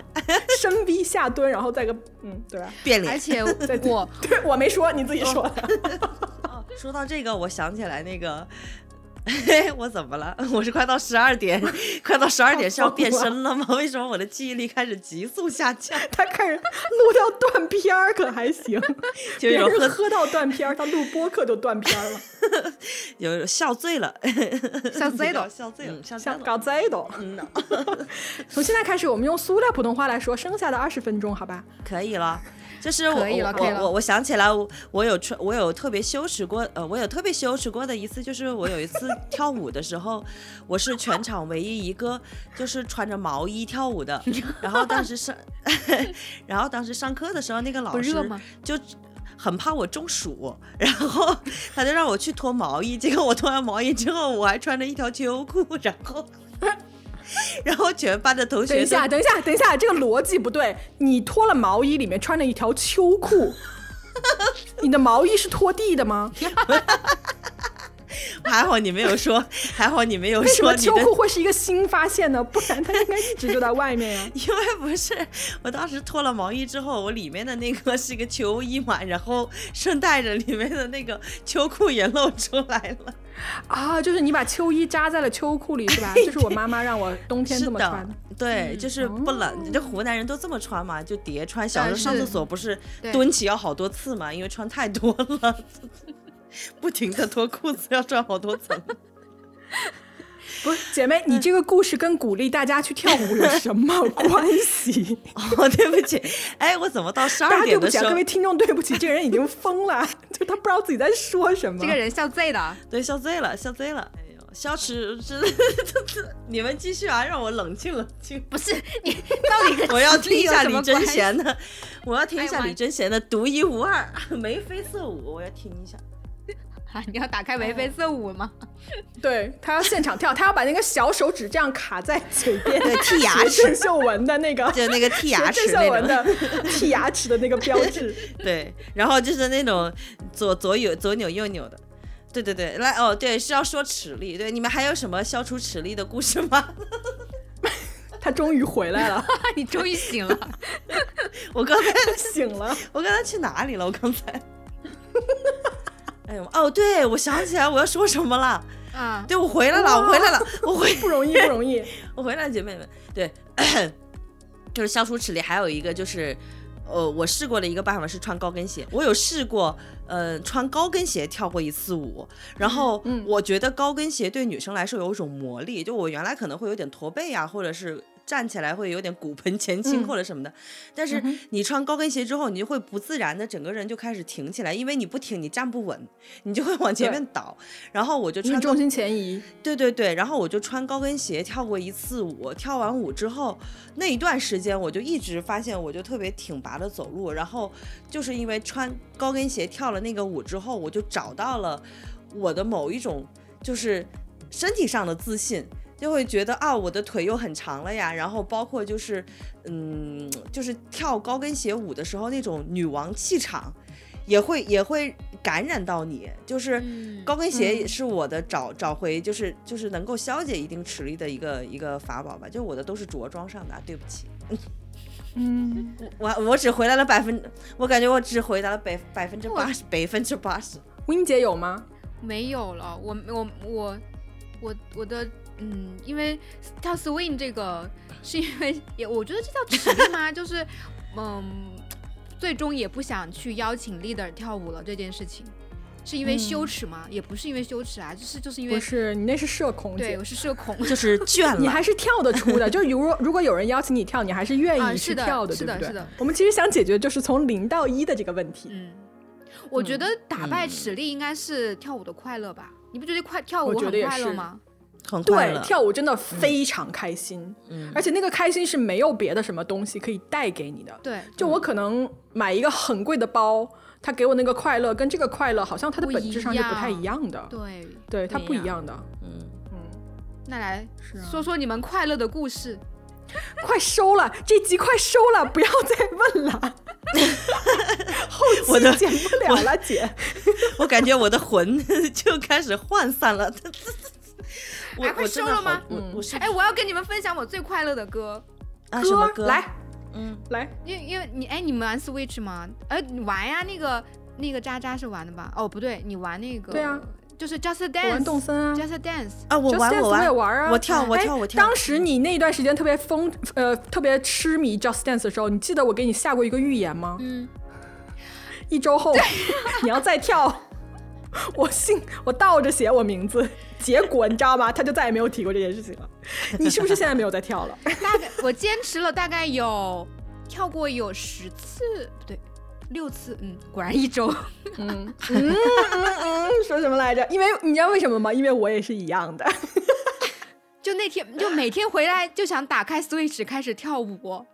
深 V 下蹲，然后再个嗯，对吧？变脸。而且再我对我没说，你自己说的。哦，说到这个，我想起来那个，我怎么了？我是快到十二点，快到十二点是要变身了吗？为什么我的记忆力开始急速下降？他开始录掉断片儿，可还行。别就有人喝到断片儿，他录播客就断片儿了，有笑醉了，笑醉了笑醉了，像了。搞醉的。嗯呐，从现在开始，我们用塑料普通话来说剩下的二十分钟，好吧？可以了。就是我可以了我可以了我我想起来我，我有穿，我有特别羞耻过，呃，我有特别羞耻过的一次，就是我有一次跳舞的时候，我是全场唯一一个就是穿着毛衣跳舞的。然后当时上，然后当时上课的时候，那个老师？就很怕我中暑，然后他就让我去脱毛衣。结果我脱完毛衣之后，我还穿着一条秋裤，然后。然后全班的同学等一下，等一下，等一下，这个逻辑不对。你脱了毛衣，里面穿了一条秋裤，你的毛衣是拖地的吗？还好你没有说，还好你没有说秋裤会是一个新发现呢？不然它应该一直就在外面呀、因为不是，我当时脱了毛衣之后，我里面的那个是一个秋衣嘛，然后顺带着里面的那个秋裤也露出来了。啊！就是你把秋衣扎在了秋裤里是吧？这是我妈妈让我冬天这么穿的。，对，就是不冷。这湖南人都这么穿嘛，就叠穿。小时候上厕所不是蹲起要好多次嘛，因为穿太多了，不停的脱裤子要穿好多层。不是姐妹，你这个故事跟鼓励大家去跳舞有什么 关系？哦，对不起，哎，我怎么到十大家二对不起啊，点的时候各位？听众，对不起，这个人已经疯了，就他不知道自己在说什么。这个人笑醉了，对，笑醉了，笑醉了。哎呦，消耻真的，你们继续啊，让我冷静冷静。不是你到底跟我要听一下什李贞贤的，我要听一下李贞贤的独一无二眉飞色舞，我要听一下。啊？你要打开眉飞色舞吗？对他要现场跳，他要把那个小手指这样卡在嘴边，对剔牙齿郑秀文的那个，就那个剔牙齿郑秀文，的剔牙齿的那个标志。对，然后就是那种左左右左扭右扭的。对对对，来哦，对，是要说齿力。对，你们还有什么消除齿力的故事吗？他终于回来了，你终于醒了，我刚才醒了。我刚才去哪里了？我刚才。哎呦，哦，对，我想起来我要说什么了。啊，对，我回来了，我回来了，我回不容易，不容易。我回来，姐妹们，对，就是消除齿力，还有一个就是，呃，我试过的一个办法是穿高跟鞋。我有试过，呃，穿高跟鞋跳过一次舞，然后我觉得高跟鞋对女生来说有一种魔力，就我原来可能会有点驼背啊，或者是。站起来会有点骨盆前倾嗯或者什么的，但是你穿高跟鞋之后，你就会不自然的整个人就开始挺起来，因为你不挺你站不稳，你就会往前面倒。然后我就穿重心前移，对对对，然后我就穿高跟鞋跳过一次舞，跳完舞之后那一段时间，我就一直发现我就特别挺拔的走路，然后就是因为穿高跟鞋跳了那个舞之后，我就找到了我的某一种就是身体上的自信。就会觉得啊，我的腿又很长了呀，然后包括就是，嗯，就是跳高跟鞋舞的时候那种女王气场，也会也会感染到你。就是嗯高跟鞋是我的找找回，就是就是能够消解一定齿力的一个一个法宝吧。就我的都是着装上的啊，对不起，嗯，我我只回答了百分，我感觉我只回答了百百分之八十，百分之八十。温姐有吗？没有了，我我我我我的嗯，因为跳 swing 这个 是因为也我觉得这叫实力吗？就是嗯，最终也不想去邀请 leader 跳舞了这件事情。是因为羞耻吗？也不是因为羞耻啊，就是就是因为不是你那是社恐对我是社恐。就是倦了。你还是跳得出的，就是如果如果有人邀请你跳，你还是愿意去跳的，是对不对？的是的我们其实想解决就是从零到一的这个问题。嗯，我觉得打败实力应该是跳舞的快乐吧？你不觉得快跳舞我觉很得也是快乐吗？对。跳舞真的非常开心，嗯而且那个开心是没有别的什么东西可以带给你的。对，就我可能买一个很贵的包，它给我那个快乐跟这个快乐好像它的本质上是不太一样的。对，对，它不一样的。嗯，嗯，那来说说你们快乐的故事。快收了，这集快收了，不要再问了。后我的期剪不了了，姐。我感觉我的魂就开始涣散了。我哎快收了吗好我我是哎，我要跟你们分享我最快乐的歌，啊什么歌？来嗯，哎来，因为因为你哎，你们玩 Switch 吗？哎，你玩呀，那个那个渣渣是玩的吧？哦，不对，你玩那个对啊，就是 Just 我玩动 Dance。森啊。Just Dance，啊，我玩 Dance 我我也玩啊我跳我哎跳我跳。当时你那一段时间特别疯，呃，特别痴迷 Just Dance 的时候，你记得我给你下过一个预言吗？嗯，一周后 你要再跳，我信我倒着写我名字，结果你知道吗？他就再也没有提过这件事情了。你是不是现在没有在跳了？大 概我坚持了大概有跳过有十次，不对，六次，嗯，果然一周。嗯嗯嗯，说什么来着？因为你知道为什么吗？因为我也是一样的。就那天，就每天回来就想打开 Switch 开始跳舞，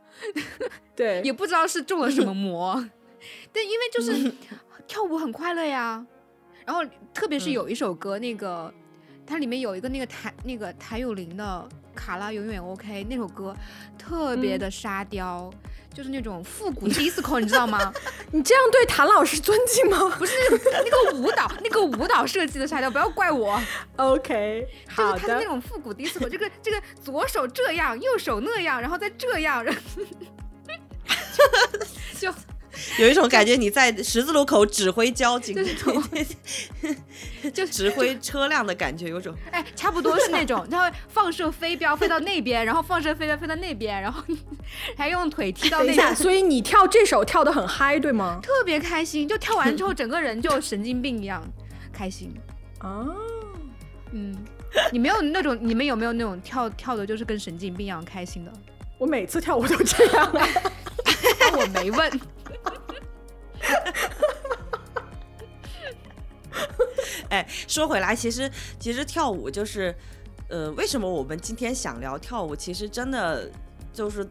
对，也不知道是中了什么魔。但因为就是跳舞很快乐呀，然后特别是有一首歌，那个它里面有一个那个谭那个谭咏麟的《卡拉永远 OK》那首歌，特别的沙雕，就是那种复古 disco，你知道吗？你这样对谭老师尊敬吗 不是那个舞蹈，那个舞蹈设计的沙雕，不要怪我。？OK，好就是他是那。种复古 disco，这个这个左手这样，右手那样，然后再这样，然后就有一种感觉你在十字路口指挥交警，就 是就指挥车辆的感觉，有种哎，差不多是那种，它会放射飞镖飞到那边，然后放射飞镖飞到那边，然后还用腿踢到那边，所以你跳这首跳的很嗨，对吗？特别开心。就跳完之后，整个人就神经病一样开心。哦，嗯，你没有那种，你们有没有那种跳跳的，就是跟神经病一样开心的？我每次跳舞都这样啊。我没问。哎，说回来，其实其实跳舞就是，呃，为什么我们今天想聊跳舞？其实真的就是。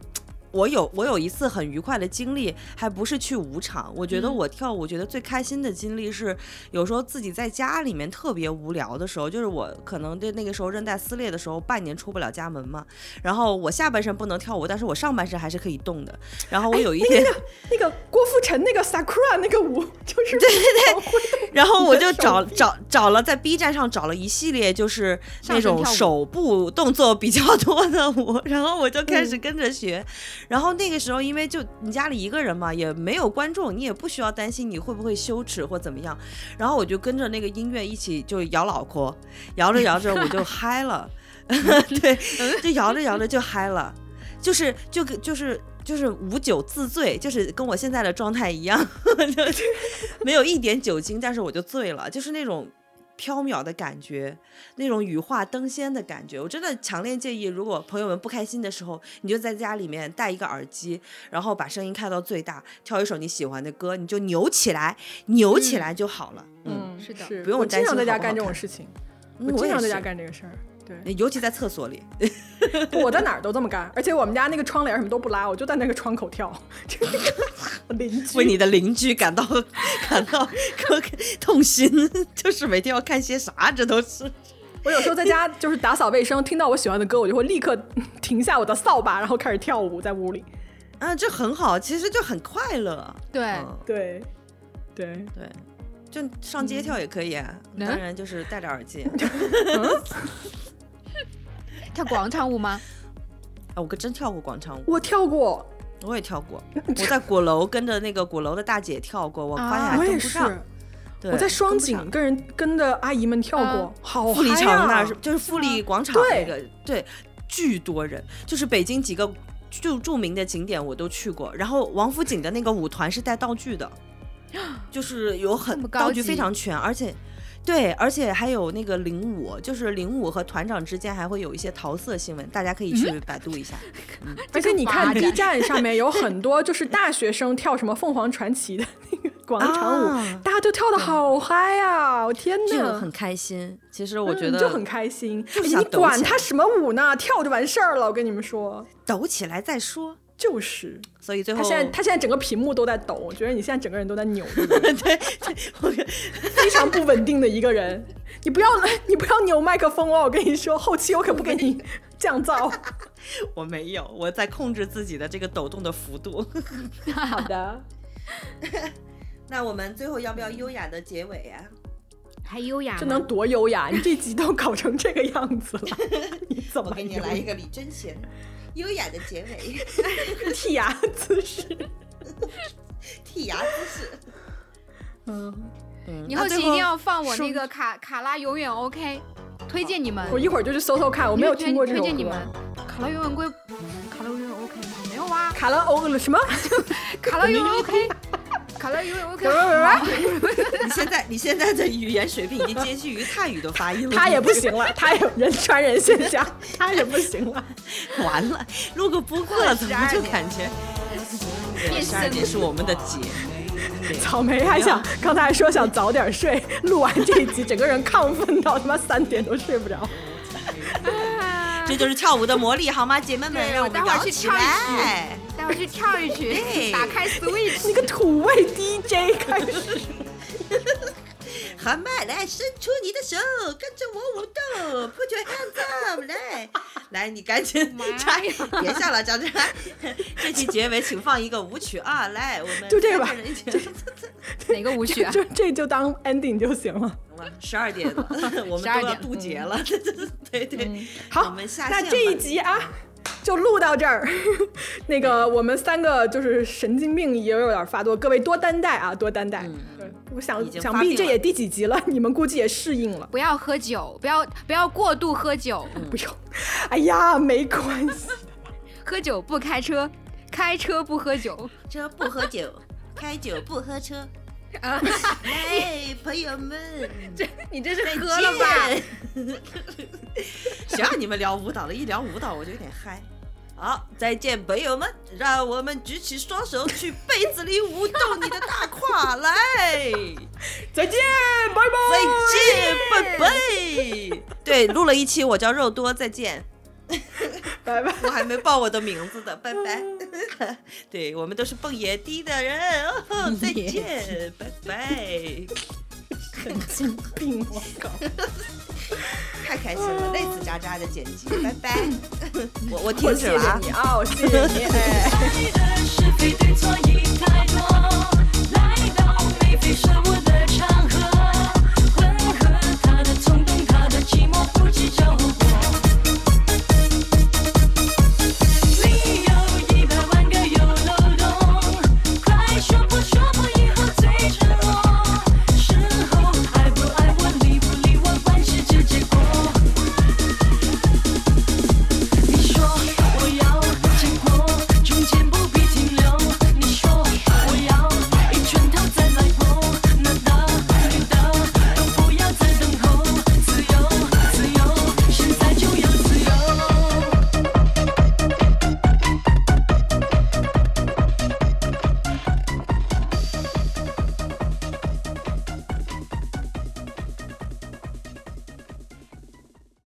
我有我有一次很愉快的经历，还不是去舞场。我觉得嗯我跳舞，觉得最开心的经历是，有时候自己在家里面特别无聊的时候，就是我可能对那个时候韧带撕裂的时候，半年出不了家门嘛。然后我下半身不能跳舞，但是我上半身还是可以动的。然后我有一天，那个郭富城那个 Sakura 那个舞，就是对对对，然后我就找找找了在 B 站上找了一系列就是那种手部动作比较多的舞，然后我就开始跟着学。然后那个时候因为就你家里一个人嘛，也没有观众，你也不需要担心你会不会羞耻或怎么样。然后我就跟着那个音乐一起就摇脑壳，摇着摇着我就嗨了，对，就摇着摇着就嗨了。就是就跟就是就是无酒自醉，就是跟我现在的状态一样，就是没有一点酒精，但是我就醉了，就是那种飘渺的感觉，那种羽化登仙的感觉。我真的强烈建议，如果朋友们不开心的时候，你就在家里面戴一个耳机，然后把声音开到最大，挑一首你喜欢的歌，你就扭起来，扭起来就好了。嗯，嗯，是的是不用我经常在家干这种事情，嗯我经常在家干这个事儿。对，尤其在厕所里，我在哪儿都这么干，而且我们家那个窗帘什么都不拉，我就在那个窗口跳。邻居为你的邻居感到 感到 痛心，就是每天要看些啥？这都是。我有时候在家就是打扫卫生，听到我喜欢的歌，我就会立刻 停下我的扫把，然后开始跳舞在屋里。啊，这很好，其实就很快乐。对，嗯，对，对，对，就上街跳也可以啊，嗯当然就是戴着耳机。跳广场舞吗？啊，我可真跳过广场舞，我跳过，我也跳过。我在鼓楼跟着那个鼓楼的大姐跳过，我发现啊还我也是。跟不上。对我在双井跟人跟着阿姨们跳过嗯，好富力城那是就是富力广场那个，对，巨多人，就是北京几个著著名的景点我都去过。然后王府井的那个舞团是带道具的，就是有很道具非常全，而且。对，而且还有那个领舞，就是领舞和团长之间还会有一些桃色新闻，大家可以去百度一下。而且你看 B 站上面有很多就是 大学生跳什么凤凰传奇的那个 广场舞，啊大家都跳的好嗨呀！我天呐，这个很开心。其实我觉得嗯就很开心，你管他什么舞呢，跳就完事儿了。我跟你们说，抖起来再说。就是所以最后他现在他现在整个屏幕都在抖，我觉得你现在整个人都在扭，对不对我 非常不稳定的一个人。你不要你不要扭麦克风哦，我跟你说，后期我可不给你降噪。我没有，我在控制自己的这个抖动的幅度。好的，那我们最后要不要优雅的结尾啊呀、还优雅吗，这能多优雅？你这集都搞成这个样子了，你怎么我给你来一个李贞贤，优雅的结尾，剔牙姿势？剔牙姿势。嗯，嗯你后期一定要放我那个卡卡拉永远 OK，推荐你们。我一会儿就去搜搜看，我没有听过这首歌。推荐你们卡拉永远归，卡拉永远 OK 吗？没有啊，卡拉欧什么？卡拉永远 OK，卡拉永远 OK。你现在你现在的语言水平已经接近于泰语的发音了，他也不行了，他有人传人现象，他也不行了。完了，录个播客怎么就感觉变十二深点是我们的节？对草莓还想刚才还说想早点睡，录完这一集整个人亢奋到他妈三点都睡不着。这就是跳舞的魔力，好吗，姐妹们？让我们会儿摇起去跳一来！待会儿去跳一曲对，打开 Switch。那个土味 DJ 开始，好嘛，来伸出你的手，跟着我舞动，Put your hands up，来，来，你赶紧妈呀。唱，别笑了，张震，这期结尾请放一个舞曲啊，来，我们就这个吧哪个舞曲啊？就这就当 ending 就行了。十二点了，我们都要渡劫了，对 对，嗯好我们下那这一集啊，就录到这儿。那个我们三个就是神经病也有点发作，各位多担待啊，多担待。对我想想必这也第几集了，你们估计也适应了。不要喝酒，不要不要过度喝酒，不用，哎呀，没关系。喝酒不开车，开车不喝酒。车不喝酒，开酒不喝车。来，朋友们，这你这是喝了吧？见？谁让你们聊舞蹈了？一聊舞蹈我就有点嗨。好，再见，朋友们！让我们举起双手，去被子里舞动你的大胯，来！再见，拜拜。再见，拜拜。对，录了一期，我叫肉多，再见。拜拜。我还没报我的名字的，拜拜。对我们都是蹦野迪的人，哦、再见，拜拜。神经病，我靠！太开心了，累死渣渣的剪辑，拜拜。我我停止了啊，谢谢你。哦谢谢你寂寞不计较后果。